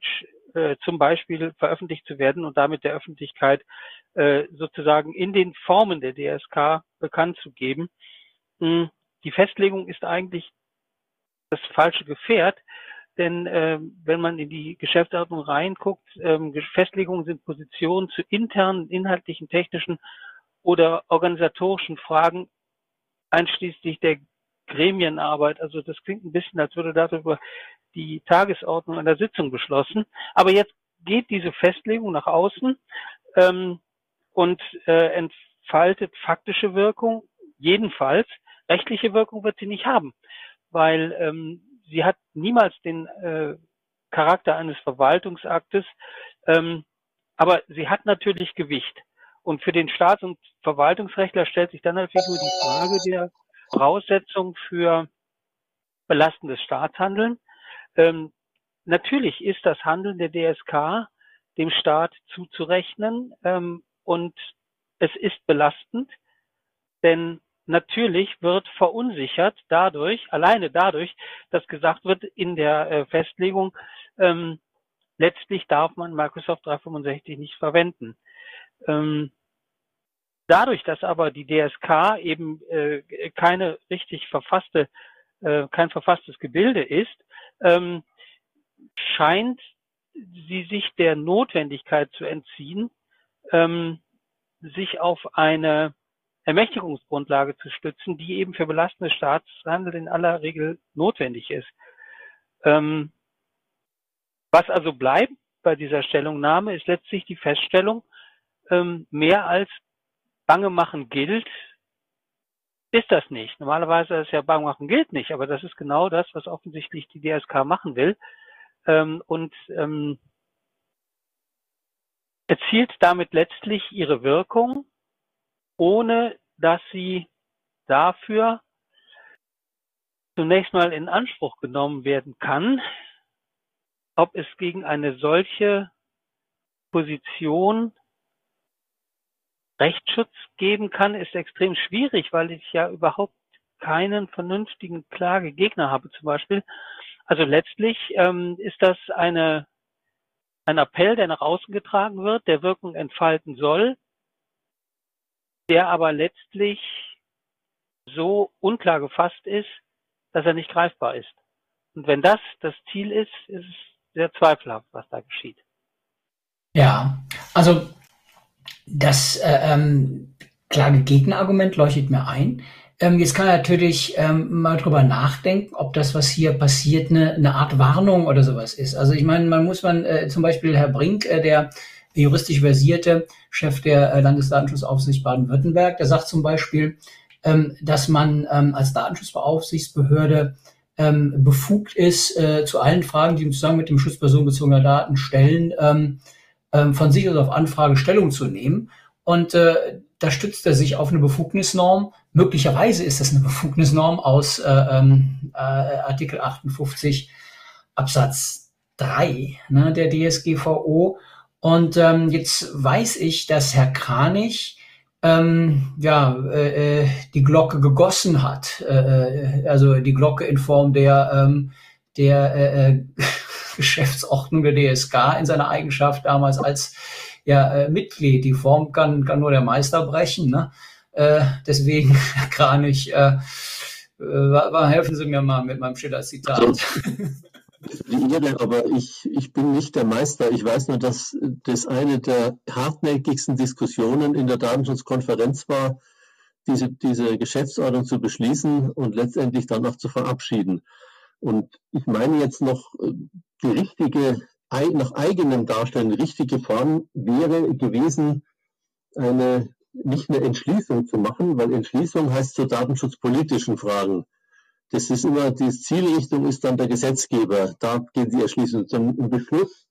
Speaker 5: äh, zum Beispiel veröffentlicht zu werden und damit der Öffentlichkeit äh, sozusagen in den Formen der DSK bekannt zu geben. Hm, die Festlegung ist eigentlich das falsche Gefährt, denn äh, wenn man in die Geschäftsordnung reinguckt, ähm, Festlegungen sind Positionen zu internen, inhaltlichen, technischen oder organisatorischen Fragen, einschließlich der Gremienarbeit. Also das klingt ein bisschen, als würde darüber die Tagesordnung einer Sitzung beschlossen. Aber jetzt geht diese Festlegung nach außen ähm, und äh, entfaltet faktische Wirkung. Jedenfalls rechtliche Wirkung wird sie nicht haben, weil ähm, sie hat niemals den äh, Charakter eines Verwaltungsaktes, ähm, aber sie hat natürlich Gewicht. Und für den Staats- und Verwaltungsrechtler stellt sich dann natürlich nur die Frage der Voraussetzung für belastendes Staatshandeln. Ähm, natürlich ist das Handeln der DSK dem Staat zuzurechnen ähm, und es ist belastend, denn natürlich wird verunsichert dadurch, alleine dadurch, dass gesagt wird in der äh, Festlegung, ähm, letztlich darf man Microsoft 365 nicht verwenden. Ähm, dadurch, dass aber die DSK eben äh, keine richtig verfasste, äh, kein verfasstes Gebilde ist, ähm, scheint sie sich der Notwendigkeit zu entziehen, ähm, sich auf eine Ermächtigungsgrundlage zu stützen, die eben für belastendes Staatshandel in aller Regel notwendig ist. Ähm, was also bleibt bei dieser Stellungnahme, ist letztlich die Feststellung, ähm, mehr als Bange machen gilt, ist das nicht. Normalerweise ist ja Bange machen gilt nicht, aber das ist genau das, was offensichtlich die DSK machen will. Ähm, und ähm, erzielt damit letztlich ihre Wirkung, ohne dass sie dafür zunächst mal in Anspruch genommen werden kann, ob es gegen eine solche Position Rechtsschutz geben kann, ist extrem schwierig, weil ich ja überhaupt keinen vernünftigen Klagegegner habe zum Beispiel. Also letztlich ähm, ist das eine, ein Appell, der nach außen getragen wird, der Wirkung entfalten soll, der aber letztlich so unklar gefasst ist, dass er nicht greifbar ist. Und wenn das das Ziel ist, ist es sehr zweifelhaft, was da geschieht.
Speaker 2: Ja, also das äh, ähm, klare Gegenargument leuchtet mir ein. Ähm, jetzt kann man natürlich ähm, mal drüber nachdenken, ob das, was hier passiert, eine, eine Art Warnung oder sowas ist. Also ich meine, man muss man äh, zum Beispiel Herr Brink, äh, der juristisch versierte Chef der äh, Landesdatenschutzaufsicht Baden-Württemberg, der sagt zum Beispiel, ähm, dass man ähm, als Datenschutzbeaufsichtsbehörde ähm, befugt ist, äh, zu allen Fragen, die im Zusammenhang mit dem Schutz personenbezogener Daten stellen, ähm, von sich aus auf Anfrage Stellung zu nehmen. Und äh, da stützt er sich auf eine Befugnisnorm. Möglicherweise ist das eine Befugnisnorm aus äh, ähm, äh, Artikel 58 Absatz 3 ne, der DSGVO. Und ähm, jetzt weiß ich, dass Herr Kranich ähm, ja äh, äh die Glocke gegossen hat, äh, äh, also die Glocke in Form der ähm, der äh, äh Geschäftsordnung der DSK in seiner Eigenschaft damals als ja, äh, Mitglied. Die Form kann, kann nur der Meister brechen. Ne? Äh, deswegen kann ich, äh, äh, helfen Sie mir mal mit meinem Schiller-Zitat. Also,
Speaker 4: aber ich, ich bin nicht der Meister. Ich weiß nur, dass das eine der hartnäckigsten Diskussionen in der Datenschutzkonferenz war, diese, diese Geschäftsordnung zu beschließen und letztendlich dann auch zu verabschieden. Und ich meine jetzt noch, äh, die richtige, nach eigenem Darstellen, die richtige Form wäre gewesen, eine, nicht eine Entschließung zu machen, weil Entschließung heißt zu datenschutzpolitischen Fragen. Das ist immer, die Zielrichtung ist dann der Gesetzgeber. Da geht die Erschließung. Im Beschluss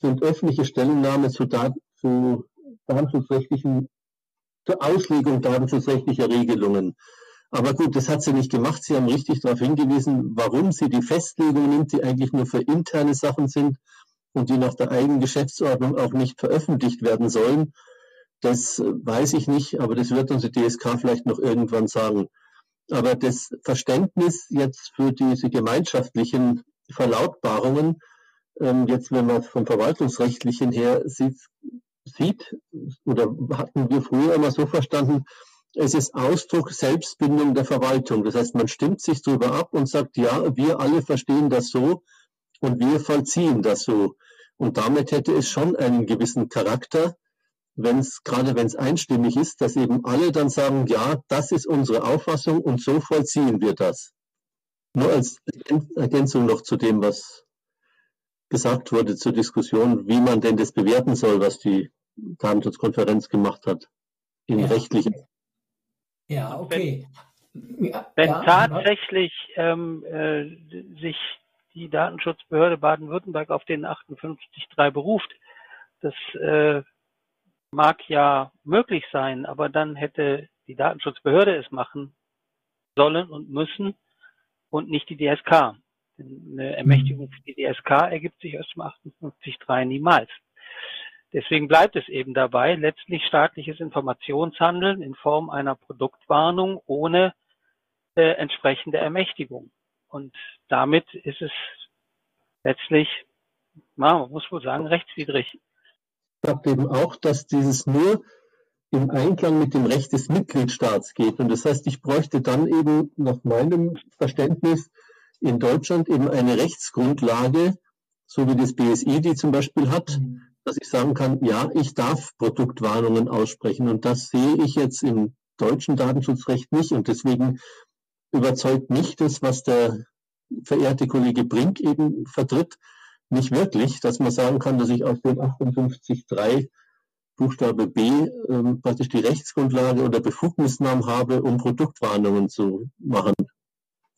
Speaker 4: sind öffentliche Stellungnahmen zu, Dat zu datenschutzrechtlichen, zur Auslegung datenschutzrechtlicher Regelungen. Aber gut, das hat sie nicht gemacht. Sie haben richtig darauf hingewiesen, warum sie die Festlegung nimmt, die eigentlich nur für interne Sachen sind und die nach der eigenen Geschäftsordnung auch nicht veröffentlicht werden sollen. Das weiß ich nicht, aber das wird uns die DSK vielleicht noch irgendwann sagen. Aber das Verständnis jetzt für diese gemeinschaftlichen Verlautbarungen, ähm, jetzt wenn man vom Verwaltungsrechtlichen her sieht, sieht, oder hatten wir früher immer so verstanden, es ist Ausdruck Selbstbindung der Verwaltung. Das heißt, man stimmt sich darüber ab und sagt, ja, wir alle verstehen das so und wir vollziehen das so. Und damit hätte es schon einen gewissen Charakter, wenn es, gerade wenn es einstimmig ist, dass eben alle dann sagen, ja, das ist unsere Auffassung und so vollziehen wir das. Nur als Ergänzung noch zu dem, was gesagt wurde zur Diskussion, wie man denn das bewerten soll, was die Datenschutzkonferenz gemacht hat, in
Speaker 2: ja.
Speaker 4: rechtlichen.
Speaker 2: Ja, okay.
Speaker 5: Wenn, wenn ja, tatsächlich ähm, äh, sich die Datenschutzbehörde Baden-Württemberg auf den 58.3 beruft, das äh, mag ja möglich sein, aber dann hätte die Datenschutzbehörde es machen sollen und müssen und nicht die DSK. Eine Ermächtigung für die DSK ergibt sich aus dem 58.3 niemals. Deswegen bleibt es eben dabei, letztlich staatliches Informationshandeln in Form einer Produktwarnung ohne äh, entsprechende Ermächtigung. Und damit ist es letztlich, na, man muss wohl sagen, rechtswidrig
Speaker 4: sagt eben auch, dass dieses nur im Einklang mit dem Recht des Mitgliedstaats geht. Und das heißt, ich bräuchte dann eben nach meinem Verständnis in Deutschland eben eine Rechtsgrundlage, so wie das BSI die zum Beispiel hat, mhm. Dass ich sagen kann, ja, ich darf Produktwarnungen aussprechen. Und das sehe ich jetzt im deutschen Datenschutzrecht nicht. Und deswegen überzeugt mich das, was der verehrte Kollege Brink eben vertritt, nicht wirklich, dass man sagen kann, dass ich aus dem 58.3 Buchstabe B ähm, praktisch die Rechtsgrundlage oder Befugnisnamen habe, um Produktwarnungen zu machen.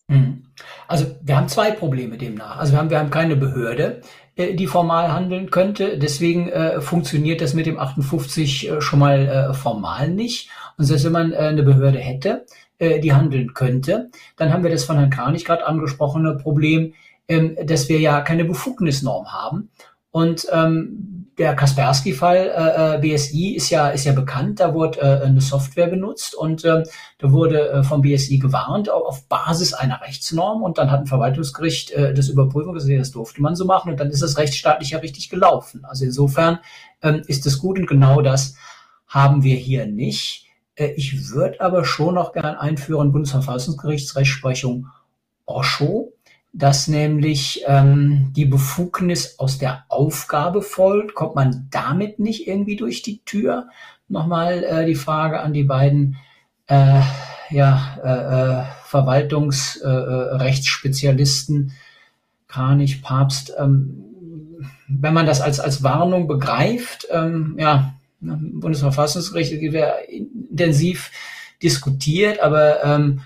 Speaker 2: Mhm. Also wir haben zwei Probleme demnach. Also wir haben, wir haben keine Behörde, äh, die formal handeln könnte. Deswegen äh, funktioniert das mit dem 58 äh, schon mal äh, formal nicht. Und selbst wenn man äh, eine Behörde hätte, äh, die handeln könnte, dann haben wir das von Herrn Kranich gerade angesprochene Problem, ähm, dass wir ja keine Befugnisnorm haben. Und ähm, der Kaspersky-Fall äh, äh BSI ist ja ist ja bekannt. Da wurde äh, eine Software benutzt und äh, da wurde äh, vom BSI gewarnt auf Basis einer Rechtsnorm und dann hat ein Verwaltungsgericht äh, das überprüfen gesagt, das durfte man so machen und dann ist das rechtsstaatlich ja richtig gelaufen. Also insofern ähm, ist es gut und genau das haben wir hier nicht. Äh, ich würde aber schon noch gern einführen Bundesverfassungsgerichtsrechtsprechung Osho dass nämlich ähm, die Befugnis aus der Aufgabe folgt. Kommt man damit nicht irgendwie durch die Tür? Nochmal äh, die Frage an die beiden äh, ja, äh, äh Verwaltungsrechtsspezialisten, äh, Kranich, Papst. Ähm, wenn man das als, als Warnung begreift, ähm, ja, Bundesverfassungsgericht wird intensiv diskutiert, aber ähm,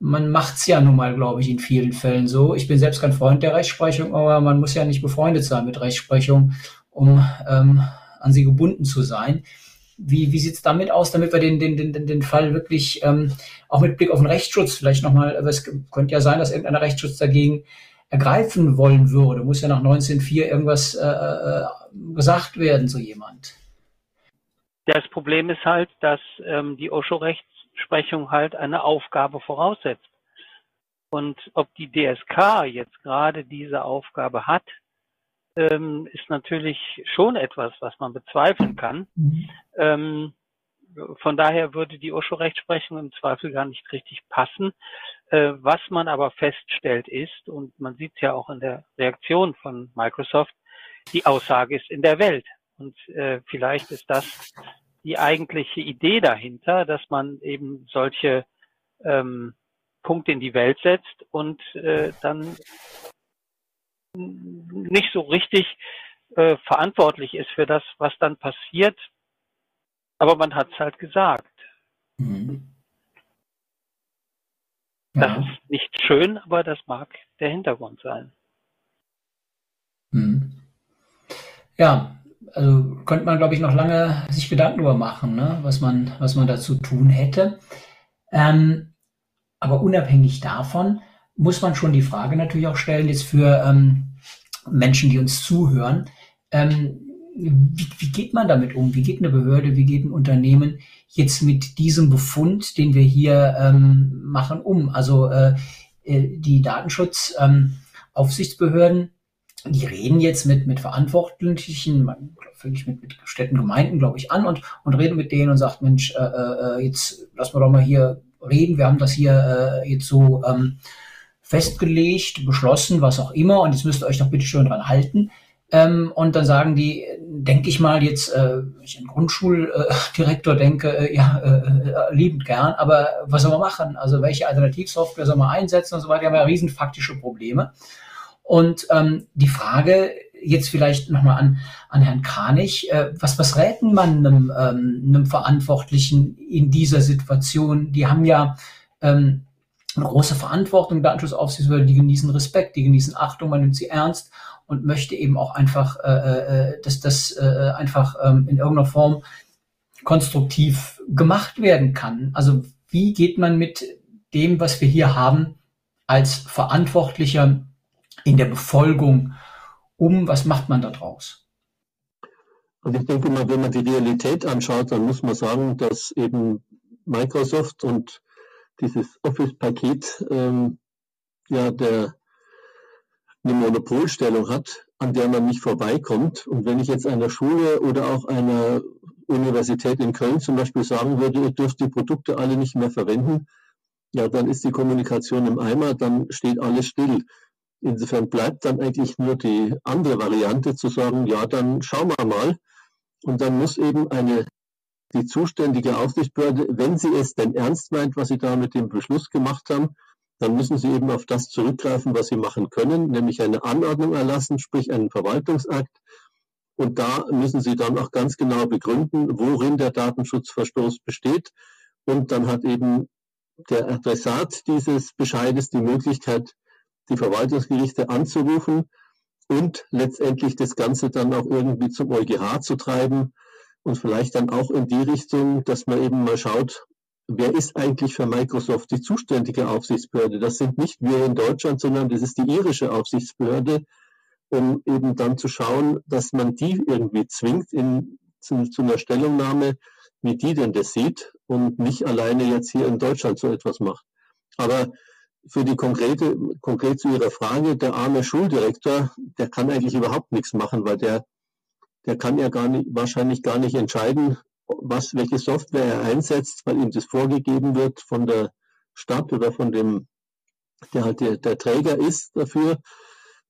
Speaker 2: man macht's ja nun mal, glaube ich, in vielen Fällen so. Ich bin selbst kein Freund der Rechtsprechung, aber man muss ja nicht befreundet sein mit Rechtsprechung, um ähm, an sie gebunden zu sein. Wie, wie sieht's damit aus, damit wir den, den, den, den Fall wirklich ähm, auch mit Blick auf den Rechtsschutz vielleicht nochmal, es könnte ja sein, dass irgendeiner Rechtsschutz dagegen ergreifen wollen würde. Muss ja nach 1904 irgendwas äh, äh, gesagt werden zu jemand.
Speaker 5: Das Problem ist halt, dass ähm, die Osho-Rechts Rechtsprechung halt eine Aufgabe voraussetzt. Und ob die DSK jetzt gerade diese Aufgabe hat, ähm, ist natürlich schon etwas, was man bezweifeln kann. Mhm. Ähm, von daher würde die Osho-Rechtsprechung im Zweifel gar nicht richtig passen. Äh, was man aber feststellt ist, und man sieht es ja auch in der Reaktion von Microsoft, die Aussage ist in der Welt. Und äh, vielleicht ist das die eigentliche Idee dahinter, dass man eben solche ähm, Punkte in die Welt setzt und äh, dann nicht so richtig äh, verantwortlich ist für das, was dann passiert. Aber man hat es halt gesagt. Mhm. Ja. Das ist nicht schön, aber das mag der Hintergrund sein.
Speaker 2: Mhm. Ja, also könnte man, glaube ich, noch lange sich Gedanken darüber machen, ne? was, man, was man dazu tun hätte. Ähm, aber unabhängig davon muss man schon die Frage natürlich auch stellen, jetzt für ähm, Menschen, die uns zuhören, ähm, wie, wie geht man damit um? Wie geht eine Behörde, wie geht ein Unternehmen jetzt mit diesem Befund, den wir hier ähm, machen, um? Also äh, äh die Datenschutzaufsichtsbehörden, ähm, die reden jetzt mit, mit Verantwortlichen, wirklich mit, mit Städten, Gemeinden, glaube ich, an und, und reden mit denen und sagt, Mensch, äh, äh, jetzt lassen wir doch mal hier reden, wir haben das hier äh, jetzt so ähm, festgelegt, beschlossen, was auch immer, und jetzt müsst ihr euch doch bitte schön dran halten. Ähm, und dann sagen die, denke ich mal jetzt, äh, wenn ich an Grundschuldirektor äh, denke, äh, ja, äh, äh, liebend gern, aber was soll man machen? Also welche Alternativsoftware soll man einsetzen und so weiter? Die haben ja riesen faktische Probleme. Und ähm, die Frage jetzt vielleicht nochmal an, an Herrn Kranich, äh, was, was rät man einem, ähm, einem Verantwortlichen in dieser Situation? Die haben ja ähm, eine große Verantwortung, Datenschutzaufsichtsbehörde, die genießen Respekt, die genießen Achtung, man nimmt sie ernst und möchte eben auch einfach, äh, äh, dass das äh, einfach ähm, in irgendeiner Form konstruktiv gemacht werden kann. Also wie geht man mit dem, was wir hier haben, als Verantwortlicher in der Befolgung um? Was macht man da draus?
Speaker 4: Und ich denke mal, wenn man die Realität anschaut, dann muss man sagen, dass eben Microsoft und dieses Office-Paket ähm, ja der eine Monopolstellung hat, an der man nicht vorbeikommt. Und wenn ich jetzt einer Schule oder auch einer Universität in Köln zum Beispiel sagen würde, ihr dürft die Produkte alle nicht mehr verwenden, ja, dann ist die Kommunikation im Eimer, dann steht alles still. Insofern bleibt dann eigentlich nur die andere Variante zu sagen, ja, dann schauen wir mal. Und dann muss eben eine, die zuständige Aufsichtsbehörde, wenn sie es denn ernst meint, was sie da mit dem Beschluss gemacht haben, dann müssen sie eben auf das zurückgreifen, was sie machen können, nämlich eine Anordnung erlassen, sprich einen Verwaltungsakt. Und da müssen sie dann auch ganz genau begründen, worin der Datenschutzverstoß besteht. Und dann hat eben der Adressat dieses Bescheides die Möglichkeit, die Verwaltungsgerichte anzurufen und letztendlich das Ganze dann auch irgendwie zum EuGH zu treiben und vielleicht dann auch in die Richtung, dass man eben mal schaut, wer ist eigentlich für Microsoft die zuständige Aufsichtsbehörde? Das sind nicht wir in Deutschland, sondern das ist die irische Aufsichtsbehörde, um eben dann zu schauen, dass man die irgendwie zwingt in, zu, zu einer Stellungnahme, wie die denn das sieht und nicht alleine jetzt hier in Deutschland so etwas macht. Aber für die konkrete, konkret zu Ihrer Frage, der arme Schuldirektor, der kann eigentlich überhaupt nichts machen, weil der, der kann ja gar nicht, wahrscheinlich gar nicht entscheiden, was, welche Software er einsetzt, weil ihm das vorgegeben wird von der Stadt oder von dem, der halt der, der Träger ist dafür.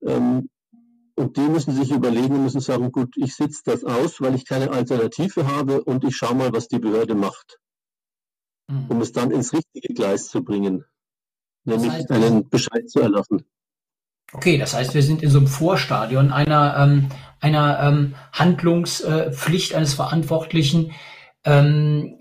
Speaker 4: Ähm, und die müssen sich überlegen und müssen sagen, gut, ich sitze das aus, weil ich keine Alternative habe und ich schaue mal, was die Behörde macht. Mhm. Um es dann ins richtige Gleis zu bringen nämlich das heißt, einen Bescheid zu erlassen.
Speaker 2: Okay, das heißt, wir sind in so einem Vorstadion einer, ähm, einer ähm, Handlungspflicht eines Verantwortlichen, ähm,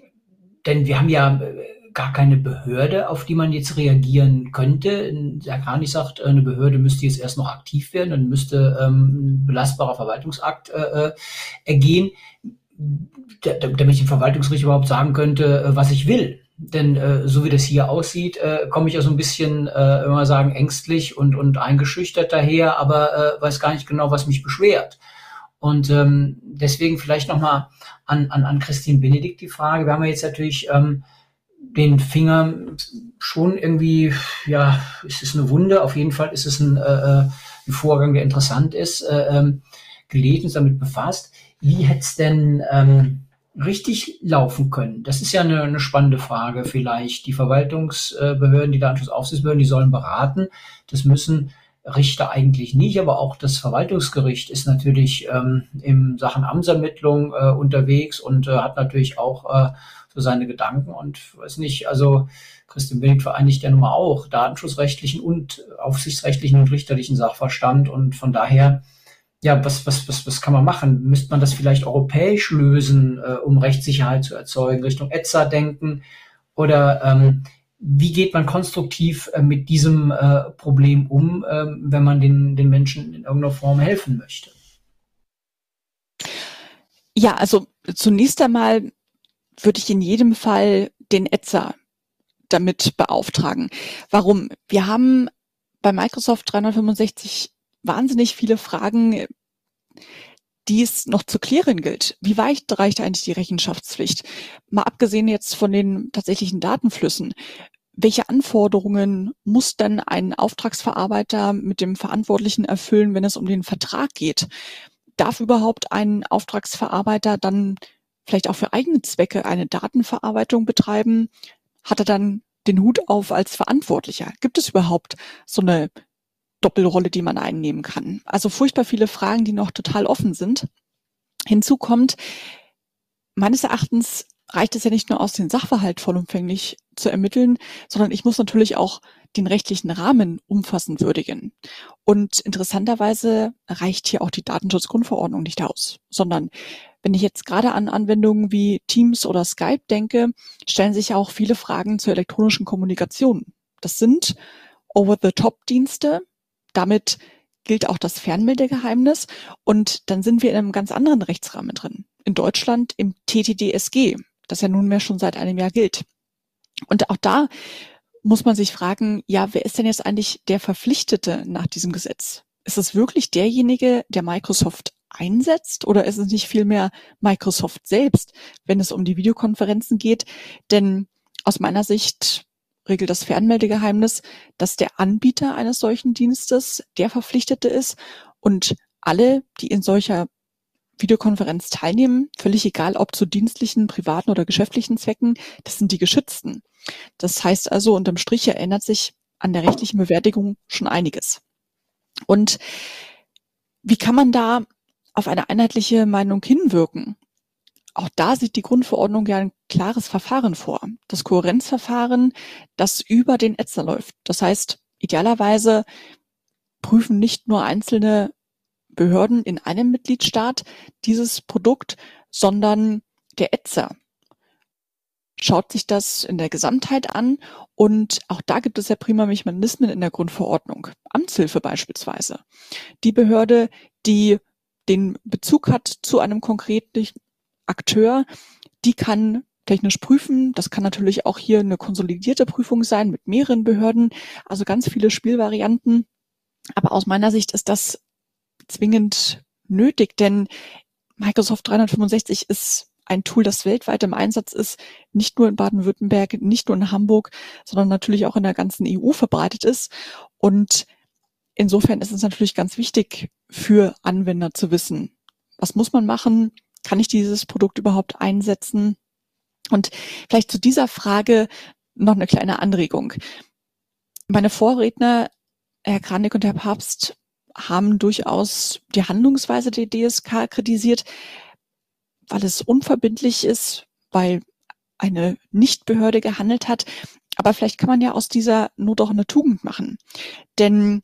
Speaker 2: denn wir haben ja äh, gar keine Behörde, auf die man jetzt reagieren könnte. Der gar nicht sagt, eine Behörde müsste jetzt erst noch aktiv werden und müsste ähm, ein belastbarer Verwaltungsakt äh, äh ergehen, damit ich dem Verwaltungsgericht überhaupt sagen könnte, äh, was ich will. Denn äh, so wie das hier aussieht, äh, komme ich ja so ein bisschen, äh, immer sagen, ängstlich und, und eingeschüchtert daher, aber äh, weiß gar nicht genau, was mich beschwert. Und ähm, deswegen vielleicht nochmal an, an, an Christine Benedikt die Frage. Wir haben ja jetzt natürlich ähm, den Finger schon irgendwie, ja, ist es eine Wunde, auf jeden Fall ist es ein, äh, äh ein Vorgang, der interessant ist, äh, ähm, gelesen, damit befasst. Wie hätte es denn ähm, richtig laufen können? Das ist ja eine, eine spannende Frage vielleicht. Die Verwaltungsbehörden, die Datenschutzaufsichtsbehörden, die sollen beraten. Das müssen Richter eigentlich nicht, aber auch das Verwaltungsgericht ist natürlich ähm, in Sachen Amtsermittlung äh, unterwegs und äh, hat natürlich auch äh, so seine Gedanken und weiß nicht, also Christian Wild vereinigt ja nun mal auch datenschutzrechtlichen und aufsichtsrechtlichen und richterlichen Sachverstand und von daher ja, was, was, was, was kann man machen? Müsste man das vielleicht europäisch lösen, äh, um Rechtssicherheit zu erzeugen, Richtung ETSA denken? Oder ähm, wie geht man konstruktiv äh, mit diesem äh, Problem um, äh, wenn man den, den Menschen in irgendeiner Form helfen möchte?
Speaker 3: Ja, also zunächst einmal würde ich in jedem Fall den ETSA damit beauftragen. Warum? Wir haben bei Microsoft 365 wahnsinnig viele Fragen, die es noch zu klären gilt. Wie weit reicht eigentlich die Rechenschaftspflicht? Mal abgesehen jetzt von den tatsächlichen Datenflüssen. Welche Anforderungen muss denn ein Auftragsverarbeiter mit dem Verantwortlichen erfüllen, wenn es um den Vertrag geht? Darf überhaupt ein Auftragsverarbeiter dann vielleicht auch für eigene Zwecke eine Datenverarbeitung betreiben? Hat er dann den Hut auf als Verantwortlicher? Gibt es überhaupt so eine Doppelrolle, die man einnehmen kann? Also furchtbar viele Fragen, die noch total offen sind. Hinzu kommt, meines Erachtens reicht es ja nicht nur aus, den Sachverhalt vollumfänglich zu ermitteln, sondern ich muss natürlich auch den rechtlichen Rahmen umfassend würdigen. Und interessanterweise reicht hier auch die Datenschutzgrundverordnung nicht aus, sondern wenn ich jetzt gerade an Anwendungen wie Teams oder Skype denke, stellen sich auch viele Fragen zur elektronischen Kommunikation. Das sind Over-the-Top-Dienste. Damit gilt auch das Fernmeldegeheimnis. Und dann sind wir in einem ganz anderen Rechtsrahmen drin. In Deutschland im TTDSG, das ja nunmehr schon seit einem Jahr gilt. Und auch da muss man sich fragen, ja, wer ist denn jetzt eigentlich der Verpflichtete nach diesem Gesetz? Ist es wirklich derjenige, der Microsoft einsetzt oder ist es nicht vielmehr Microsoft selbst, wenn es um die Videokonferenzen geht? Denn aus meiner Sicht regelt das Fernmeldegeheimnis, dass der Anbieter eines solchen Dienstes der Verpflichtete ist und alle, die in solcher Videokonferenz teilnehmen, völlig egal ob zu dienstlichen, privaten oder geschäftlichen Zwecken, das sind die Geschützten. Das heißt also, unterm Strich erinnert sich an der rechtlichen Bewertung schon einiges. Und wie kann man da auf eine einheitliche Meinung hinwirken? Auch da sieht die Grundverordnung ja ein klares Verfahren vor. Das Kohärenzverfahren, das über den Etzer läuft. Das heißt, idealerweise prüfen nicht nur einzelne Behörden in einem Mitgliedstaat dieses Produkt, sondern der Etzer schaut sich das in der Gesamtheit an und auch da gibt es ja prima Mechanismen in der Grundverordnung. Amtshilfe beispielsweise. Die Behörde, die den Bezug hat zu einem konkreten Akteur, die kann technisch prüfen. Das kann natürlich auch hier eine konsolidierte Prüfung sein mit mehreren Behörden, also ganz viele Spielvarianten. Aber aus meiner Sicht ist das zwingend nötig, denn Microsoft 365 ist ein Tool, das weltweit im Einsatz ist, nicht nur in Baden-Württemberg, nicht nur in Hamburg, sondern natürlich auch in der ganzen EU verbreitet ist. Und insofern ist es natürlich ganz wichtig für Anwender zu wissen, was muss man machen? Kann ich dieses Produkt überhaupt einsetzen? Und vielleicht zu dieser Frage noch eine kleine Anregung. Meine Vorredner, Herr Kranik und Herr Papst, haben durchaus die Handlungsweise der DSK kritisiert, weil es unverbindlich ist, weil eine Nichtbehörde gehandelt hat. Aber vielleicht kann man ja aus dieser Not auch eine Tugend machen. Denn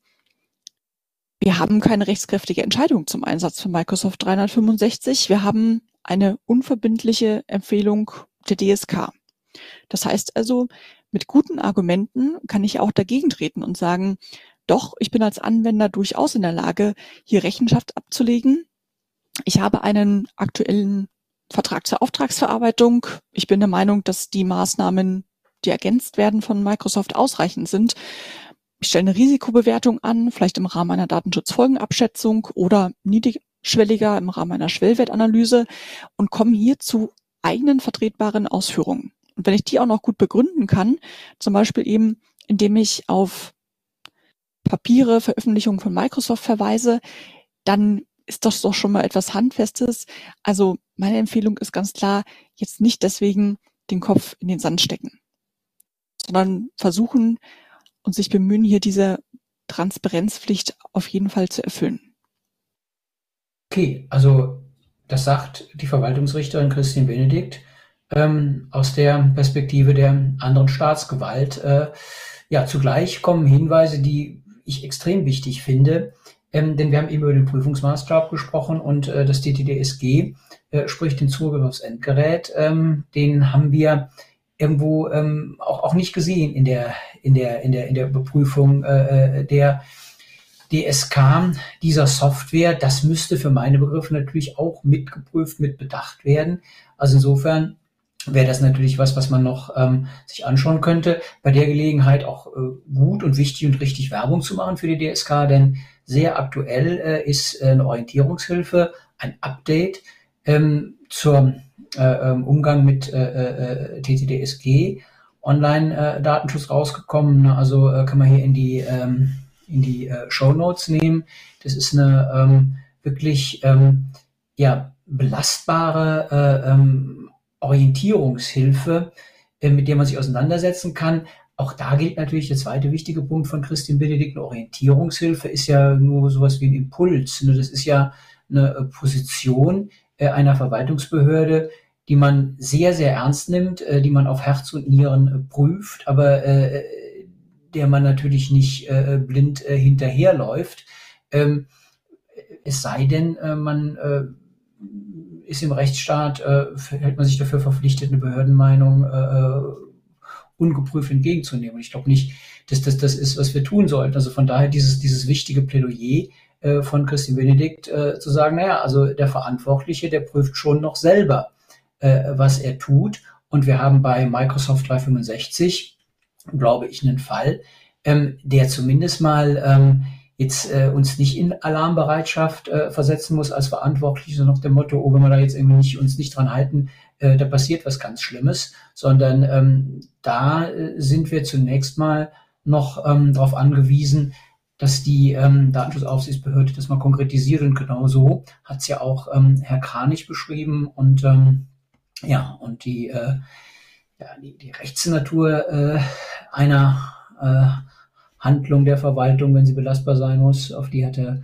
Speaker 3: wir haben keine rechtskräftige Entscheidung zum Einsatz von Microsoft 365. Wir haben eine unverbindliche Empfehlung der DSK. Das heißt also, mit guten Argumenten kann ich auch dagegen treten und sagen, doch, ich bin als Anwender durchaus in der Lage, hier Rechenschaft abzulegen. Ich habe einen aktuellen Vertrag zur Auftragsverarbeitung. Ich bin der Meinung, dass die Maßnahmen, die ergänzt werden von Microsoft, ausreichend sind. Ich stelle eine Risikobewertung an, vielleicht im Rahmen einer Datenschutzfolgenabschätzung oder niedrigschwelliger im Rahmen einer Schwellwertanalyse und komme hier zu eigenen vertretbaren Ausführungen. Und wenn ich die auch noch gut begründen kann, zum Beispiel eben, indem ich auf Papiere, Veröffentlichungen von Microsoft verweise, dann ist das doch schon mal etwas Handfestes. Also meine Empfehlung ist ganz klar, jetzt nicht deswegen den Kopf in den Sand stecken, sondern versuchen und sich bemühen, hier diese Transparenzpflicht auf jeden Fall zu erfüllen.
Speaker 2: Okay, also das sagt die Verwaltungsrichterin Christine Benedikt ähm, aus der Perspektive der anderen Staatsgewalt. Äh, ja, zugleich kommen Hinweise, die ich extrem wichtig finde, ähm, denn wir haben eben über den Prüfungsmaßstab gesprochen und äh, das DTDSG äh, spricht den Zugriff aufs Endgerät. Ähm, den haben wir irgendwo ähm, auch, auch nicht gesehen in der, in der, in der, in der Überprüfung äh, äh der DSK dieser Software. Das müsste für meine Begriffe natürlich auch mitgeprüft, mit bedacht werden. Also insofern wäre das natürlich was, was man noch ähm, sich anschauen könnte. Bei der Gelegenheit auch äh, gut und wichtig und richtig Werbung zu machen für die DSK, denn sehr aktuell äh, ist äh, eine Orientierungshilfe ein Update ähm, zur äh, ähm, Umgang mit äh, äh, TTDSG Online-Datenschutz rausgekommen. Ne? Also äh, kann man hier in die ähm, in die äh, Show Notes nehmen. Das ist eine ähm, wirklich ähm, ja belastbare äh, ähm, Orientierungshilfe, äh, mit der man sich auseinandersetzen kann. Auch da gilt natürlich der zweite wichtige Punkt von Christian Benedikt. Eine Orientierungshilfe ist ja nur sowas wie ein Impuls. Ne? Das ist ja eine äh, Position äh, einer Verwaltungsbehörde, die man sehr, sehr ernst nimmt, äh, die man auf Herz und Nieren äh, prüft, aber äh, der man natürlich nicht äh, blind äh, hinterherläuft. Ähm, es sei denn, äh, man äh, ist im Rechtsstaat, äh, hält man sich dafür verpflichtet, eine Behördenmeinung äh, ungeprüft entgegenzunehmen. Ich glaube nicht, dass das das ist, was wir tun sollten. Also von daher dieses, dieses wichtige Plädoyer äh, von Christian Benedikt äh, zu sagen, naja, also der Verantwortliche, der prüft schon noch selber, äh, was er tut. Und wir haben bei Microsoft 365, glaube ich, einen Fall, ähm, der zumindest mal ähm, jetzt äh, uns nicht in Alarmbereitschaft äh, versetzen muss als Verantwortliche, so nach dem Motto, oh, wenn wir da jetzt irgendwie nicht, uns nicht dran halten, äh, da passiert was ganz Schlimmes, sondern ähm, da äh, sind wir zunächst mal noch ähm, darauf angewiesen, dass die ähm, Datenschutzaufsichtsbehörde das mal konkretisiert und genau so hat es ja auch ähm, Herr Kranich beschrieben und ähm, ja, und die, äh, ja, die, die Rechtsnatur äh, einer äh, Handlung der Verwaltung, wenn sie belastbar sein muss, auf die hatte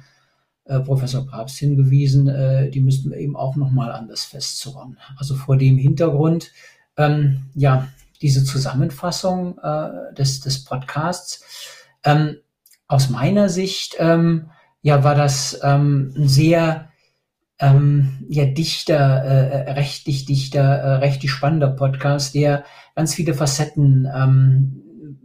Speaker 2: äh, Professor Papst hingewiesen, äh, die müssten wir eben auch nochmal anders festzurren. Also vor dem Hintergrund, ähm, ja, diese Zusammenfassung äh, des, des Podcasts. Ähm, aus meiner Sicht, ähm, ja, war das ähm, ein sehr ähm, ja, dichter, äh, rechtlich dichter, äh, rechtlich spannender Podcast, der ganz viele Facetten ähm,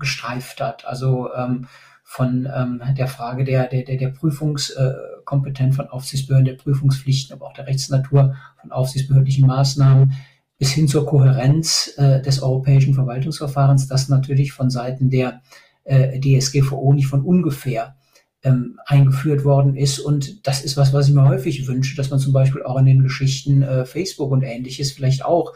Speaker 2: gestreift hat. Also ähm, von ähm, der Frage der, der, der, der Prüfungskompetenz äh, von Aufsichtsbehörden, der Prüfungspflichten, aber auch der Rechtsnatur von aufsichtsbehördlichen Maßnahmen bis hin zur Kohärenz äh, des europäischen Verwaltungsverfahrens, das natürlich von Seiten der äh, DSGVO nicht von ungefähr ähm, eingeführt worden ist. Und das ist was, was ich mir häufig wünsche, dass man zum Beispiel auch in den Geschichten äh, Facebook und ähnliches vielleicht auch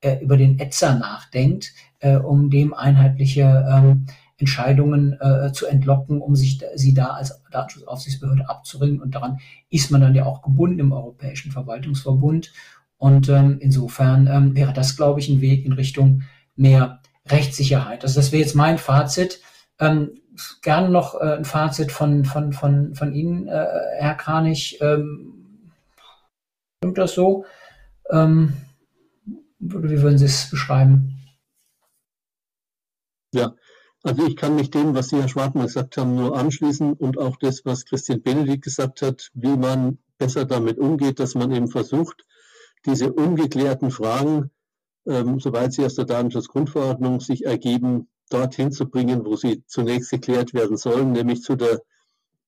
Speaker 2: äh, über den Etzer nachdenkt, äh, um dem einheitliche ähm, Entscheidungen äh, zu entlocken, um sich sie da als Datenschutzaufsichtsbehörde abzuringen. Und daran ist man dann ja auch gebunden im Europäischen Verwaltungsverbund. Und ähm, insofern ähm, wäre das, glaube ich, ein Weg in Richtung mehr Rechtssicherheit. Also das wäre jetzt mein Fazit. Ähm, gerne noch äh, ein Fazit von, von, von, von Ihnen, äh, Herr Kranich. Ähm, stimmt das so? Ähm, wie würden Sie es beschreiben?
Speaker 4: Ja, also ich kann mich dem, was Sie, Herr Schwartmann, gesagt haben, nur anschließen und auch das, was Christian Benedikt gesagt hat, wie man besser damit umgeht, dass man eben versucht, diese ungeklärten Fragen, ähm, soweit sie aus der Datenschutzgrundverordnung sich ergeben, dorthin zu bringen, wo sie zunächst geklärt werden sollen, nämlich zu der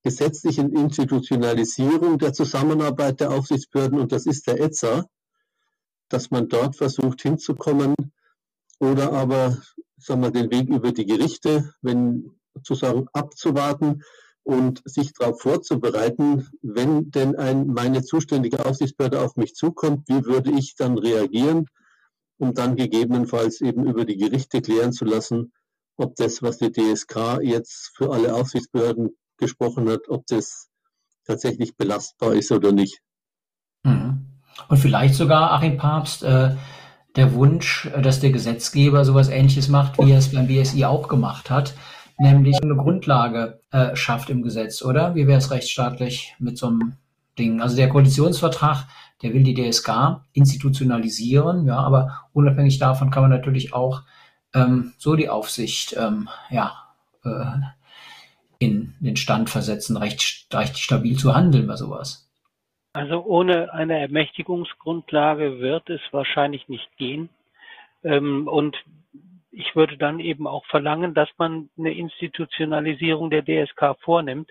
Speaker 4: gesetzlichen Institutionalisierung der Zusammenarbeit der Aufsichtsbehörden. Und das ist der ETSA, dass man dort versucht hinzukommen oder aber sagen wir, den Weg über die Gerichte, wenn sozusagen abzuwarten und sich darauf vorzubereiten, wenn denn ein, meine zuständige Aufsichtsbehörde auf mich zukommt, wie würde ich dann reagieren, um dann gegebenenfalls eben über die Gerichte klären zu lassen, ob das, was die DSK jetzt für alle Aufsichtsbehörden gesprochen hat, ob das tatsächlich belastbar ist oder nicht.
Speaker 2: Mhm. Und vielleicht sogar, Achim Papst, äh, der Wunsch, dass der Gesetzgeber sowas ähnliches macht, wie er es beim BSI auch gemacht hat, nämlich eine Grundlage äh, schafft im Gesetz, oder? Wie wäre es rechtsstaatlich mit so einem Ding? Also der Koalitionsvertrag, der will die DSK institutionalisieren, ja, aber unabhängig davon kann man natürlich auch ähm, so die Aufsicht ähm, ja, äh, in den Stand versetzen, recht, recht stabil zu handeln bei sowas.
Speaker 5: Also ohne eine Ermächtigungsgrundlage wird es wahrscheinlich nicht gehen. Ähm, und ich würde dann eben auch verlangen, dass man eine Institutionalisierung der DSK vornimmt.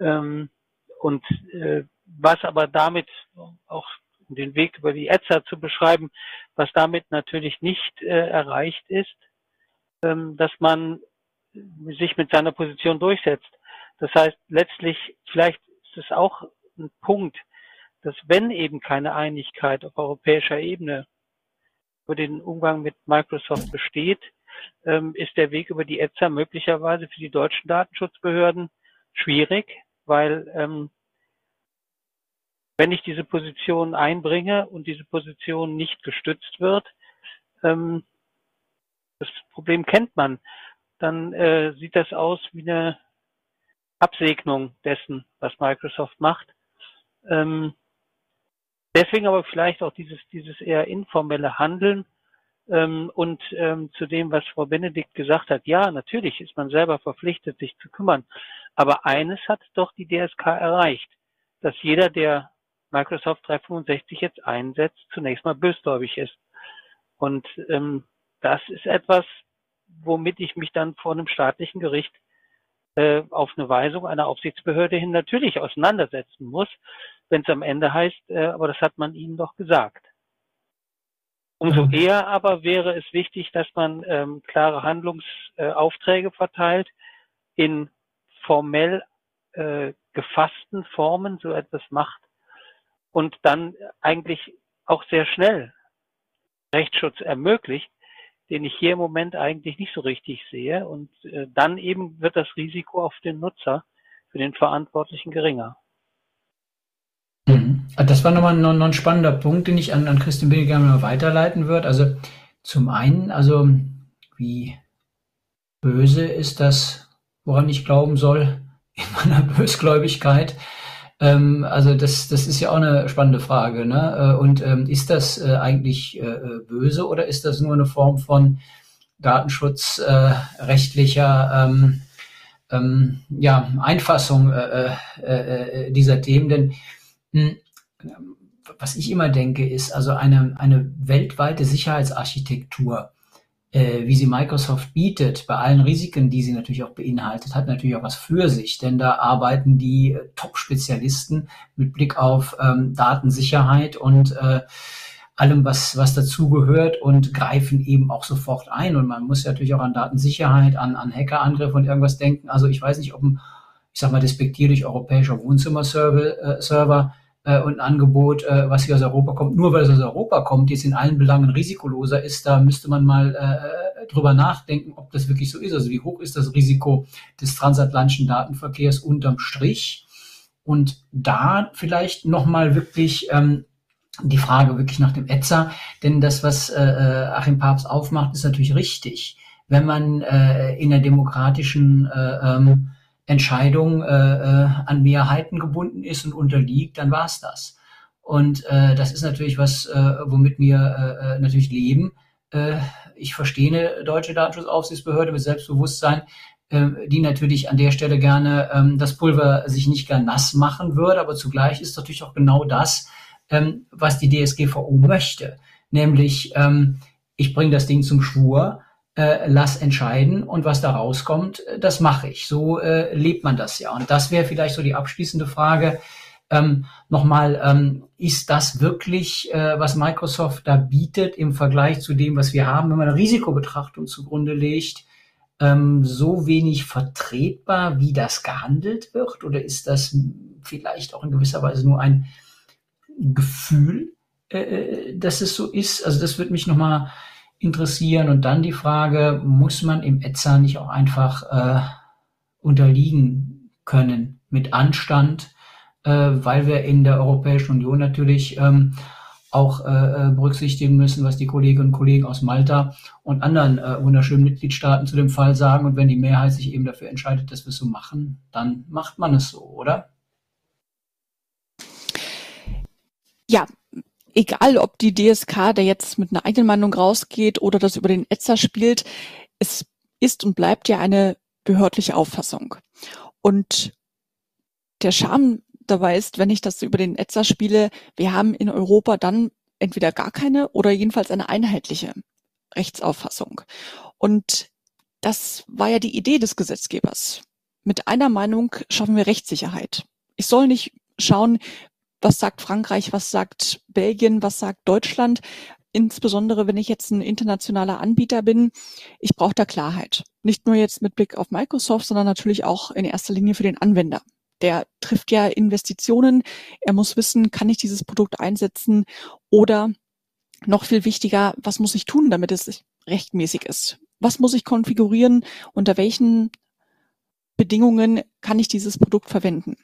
Speaker 5: Ähm, und äh, was aber damit auch den Weg über die ETSA zu beschreiben, was damit natürlich nicht äh, erreicht ist, ähm, dass man sich mit seiner Position durchsetzt. Das heißt, letztlich, vielleicht ist es auch ein Punkt, dass wenn eben keine Einigkeit auf europäischer Ebene über den Umgang mit Microsoft besteht, ähm, ist der Weg über die ETSA möglicherweise für die deutschen Datenschutzbehörden schwierig, weil ähm, wenn ich diese Position einbringe und diese Position nicht gestützt wird, ähm, das Problem kennt man, dann äh, sieht das aus wie eine Absegnung dessen, was Microsoft macht. Ähm, deswegen aber vielleicht auch dieses, dieses eher informelle Handeln ähm, und ähm, zu dem, was Frau Benedikt gesagt hat. Ja, natürlich ist man selber verpflichtet, sich zu kümmern. Aber eines hat doch die DSK erreicht, dass jeder, der Microsoft 365 jetzt einsetzt, zunächst mal bösgläubig ist. Und ähm, das ist etwas, womit ich mich dann vor einem staatlichen Gericht äh, auf eine Weisung einer Aufsichtsbehörde hin natürlich auseinandersetzen muss, wenn es am Ende heißt, äh, aber das hat man ihnen doch gesagt. Umso eher aber wäre es wichtig, dass man ähm, klare Handlungsaufträge äh, verteilt in formell äh, gefassten Formen so etwas macht und dann eigentlich auch sehr schnell Rechtsschutz ermöglicht, den ich hier im Moment eigentlich nicht so richtig sehe. Und äh, dann eben wird das Risiko auf den Nutzer, für den Verantwortlichen geringer.
Speaker 2: Mhm. Das war nochmal noch, noch ein spannender Punkt, den ich an, an Christian Binnig gerne weiterleiten würde. Also zum einen, also wie böse ist das, woran ich glauben soll in meiner Bösgläubigkeit. Ähm, also das, das ist ja auch eine spannende Frage. Ne? Äh, und ähm, ist das äh, eigentlich äh, äh, böse oder ist das nur eine Form von datenschutzrechtlicher äh, ähm, ähm, ja, Einfassung äh, äh, dieser Themen? Denn mh, hm, was ich immer denke, ist also eine, eine weltweite Sicherheitsarchitektur wie sie Microsoft bietet, bei allen Risiken, die sie natürlich auch beinhaltet, hat natürlich auch was für sich, denn da arbeiten die äh, Top-Spezialisten mit Blick auf ähm, Datensicherheit und äh, allem, was, was dazugehört und greifen eben auch sofort ein. Und man muss natürlich auch an Datensicherheit, an, an Hackerangriffe und irgendwas denken. Also ich weiß nicht, ob ein, ich sag mal, despektierlich europäischer Wohnzimmerserver äh, äh, und ein Angebot, äh, was hier aus Europa kommt, nur weil es aus Europa kommt, jetzt in allen Belangen risikoloser ist, da müsste man mal äh, drüber nachdenken, ob das wirklich so ist. Also wie hoch ist das Risiko des transatlantischen Datenverkehrs unterm Strich? Und da vielleicht nochmal wirklich ähm, die Frage wirklich nach dem Etzer, denn das, was äh, äh, Achim Papst aufmacht, ist natürlich richtig. Wenn man äh, in der demokratischen äh, ähm, Entscheidung äh, äh, an Mehrheiten gebunden ist und unterliegt, dann war's das. Und äh, das ist natürlich was, äh, womit wir äh, äh, natürlich leben. Äh, ich verstehe eine deutsche Datenschutzaufsichtsbehörde mit Selbstbewusstsein, äh, die natürlich an der Stelle gerne ähm, das Pulver sich nicht gar nass machen würde, aber zugleich ist natürlich auch genau das, ähm, was die DSGVO möchte. Nämlich, ähm, ich bringe das Ding zum Schwur, äh, lass entscheiden und was da rauskommt, äh, das mache ich. So äh, lebt man das ja. Und das wäre vielleicht so die abschließende Frage. Ähm, Nochmal, ähm, ist das wirklich, äh, was Microsoft da bietet im Vergleich zu dem, was wir haben, wenn man eine Risikobetrachtung zugrunde legt, ähm, so wenig vertretbar, wie das gehandelt wird? Oder ist das vielleicht auch in gewisser Weise nur ein Gefühl, äh, äh dass es so ist? Also das würde mich nochmal interessieren. Und dann die Frage, muss man im ETSA nicht auch einfach äh, unterliegen können mit Anstand, äh, weil wir in der Europäischen Union natürlich ähm, auch äh, äh, berücksichtigen müssen, was die Kolleginnen und Kollegen aus Malta und anderen äh, wunderschönen Mitgliedstaaten zu dem Fall sagen. Und wenn die Mehrheit sich eben dafür entscheidet, dass wir es so machen, dann macht man es so, oder?
Speaker 3: Ja, egal ob die DSK da jetzt mit einer eigenen Meinung rausgeht oder das über den Etzer spielt, es ist und bleibt ja eine behördliche Auffassung. Und der Charme dabei ist, wenn ich das über den Etzer spiele, wir haben in Europa dann entweder gar keine oder jedenfalls eine einheitliche Rechtsauffassung. Und das war ja die Idee des Gesetzgebers. Mit einer Meinung schaffen wir Rechtssicherheit. Ich soll nicht schauen, was sagt Frankreich, was sagt Belgien, was sagt Deutschland. Insbesondere wenn ich jetzt ein internationaler Anbieter bin, ich brauche da Klarheit. Nicht nur jetzt mit Blick auf Microsoft, sondern natürlich auch in erster Linie für den Anwender. Der trifft ja Investitionen. Er muss wissen, kann ich dieses Produkt einsetzen oder noch viel wichtiger, was muss ich tun, damit es rechtmäßig ist? Was muss ich konfigurieren? Unter welchen Bedingungen kann ich dieses Produkt verwenden?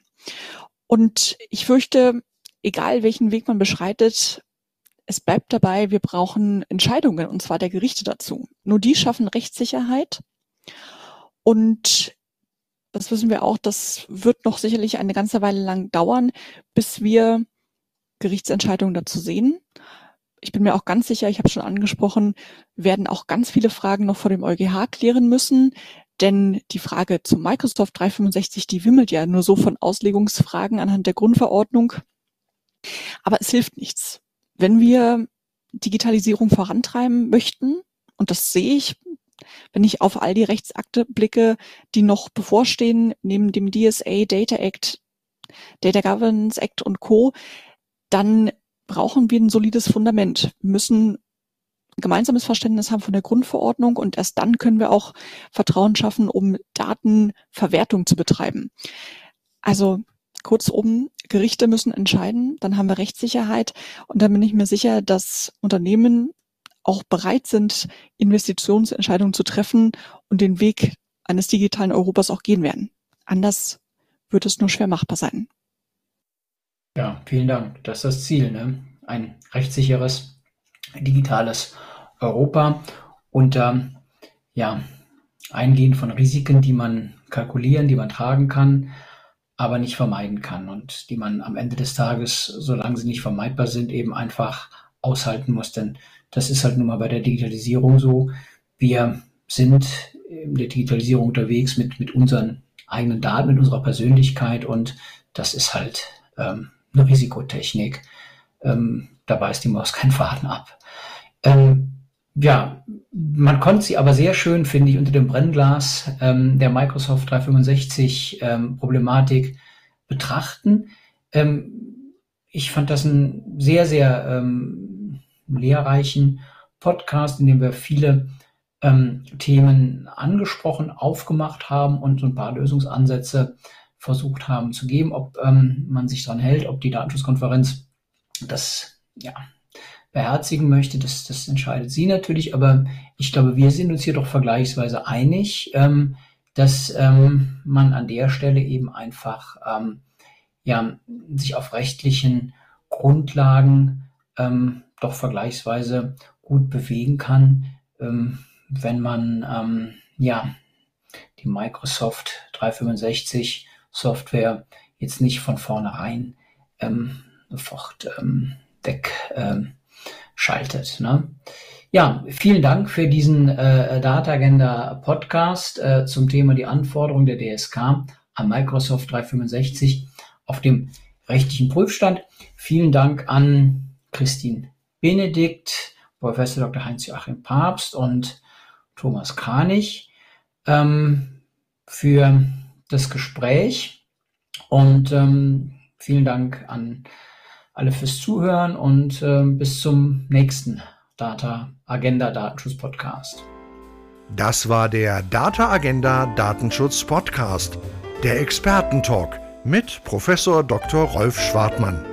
Speaker 3: Und ich fürchte, egal welchen Weg man beschreitet, es bleibt dabei, wir brauchen Entscheidungen, und zwar der Gerichte dazu. Nur die schaffen Rechtssicherheit. Und das wissen wir auch, das wird noch sicherlich eine ganze Weile lang dauern, bis wir Gerichtsentscheidungen dazu sehen. Ich bin mir auch ganz sicher, ich habe schon angesprochen, werden auch ganz viele Fragen noch vor dem EuGH klären müssen, denn die Frage zu Microsoft 365, die wimmelt ja nur so von Auslegungsfragen anhand der Grundverordnung. Aber es hilft nichts. Wenn wir Digitalisierung vorantreiben möchten, und das sehe ich, wenn ich auf all die Rechtsakte blicke, die noch bevorstehen, neben dem DSA, Data Act, Data Governance Act und Co., dann brauchen wir ein solides Fundament, müssen gemeinsames Verständnis haben von der Grundverordnung und erst dann können wir auch Vertrauen schaffen, um Datenverwertung zu betreiben. Also kurzum, Gerichte müssen entscheiden, dann haben wir Rechtssicherheit und dann bin ich mir sicher, dass Unternehmen auch bereit sind, Investitionsentscheidungen zu treffen und den Weg eines digitalen Europas auch gehen werden. Anders wird es nur schwer machbar sein.
Speaker 2: Ja, vielen Dank. Das ist das Ziel, ne? Ein rechtssicheres, digitales Europa unter ja, Eingehen von Risiken, die man kalkulieren, die man tragen kann, aber nicht vermeiden kann und die man am Ende des Tages, solange sie nicht vermeidbar sind, eben einfach aushalten muss. Denn das ist halt nun mal bei der Digitalisierung so. Wir sind in der Digitalisierung unterwegs mit, mit unseren eigenen Daten, mit unserer Persönlichkeit und das ist halt ähm, eine Risikotechnik. Ähm, da beißt die Maus keinen Faden ab. Ähm, ja, man konnte sie aber sehr schön, finde ich, unter dem Brennglas ähm, der Microsoft 365 ähm, Problematik betrachten. Ähm, ich fand das einen sehr, sehr ähm, lehrreichen Podcast, in dem wir viele ähm, Themen angesprochen, aufgemacht haben und so ein paar Lösungsansätze versucht haben zu geben, ob ähm, man sich dran hält, ob die Datenschutzkonferenz das ja, beherzigen möchte, das, das entscheidet sie natürlich. Aber ich glaube, wir sind uns hier doch vergleichsweise einig, ähm, dass ähm, man an der Stelle eben einfach ähm, ja, sich auf rechtlichen Grundlagen ähm, doch vergleichsweise gut bewegen kann, ähm, wenn man ähm, ja die Microsoft 365 Software jetzt nicht von vornherein ähm, sofort ähm, weg ähm, schaltet. Ne? Ja, vielen Dank für diesen äh, Data Agenda Podcast äh, zum Thema die Anforderungen der DSK an Microsoft 365 auf dem rechtlichen Prüfstand. Vielen Dank an Christine Benedikt, Professor Dr. Heinz-Joachim Papst und Thomas Kranich ähm, für das Gespräch und ähm, vielen Dank an alle fürs Zuhören und äh, bis zum nächsten Data Agenda Datenschutz Podcast.
Speaker 1: Das war der Data Agenda Datenschutz Podcast, der Expertentalk mit Professor Dr. Rolf Schwartmann.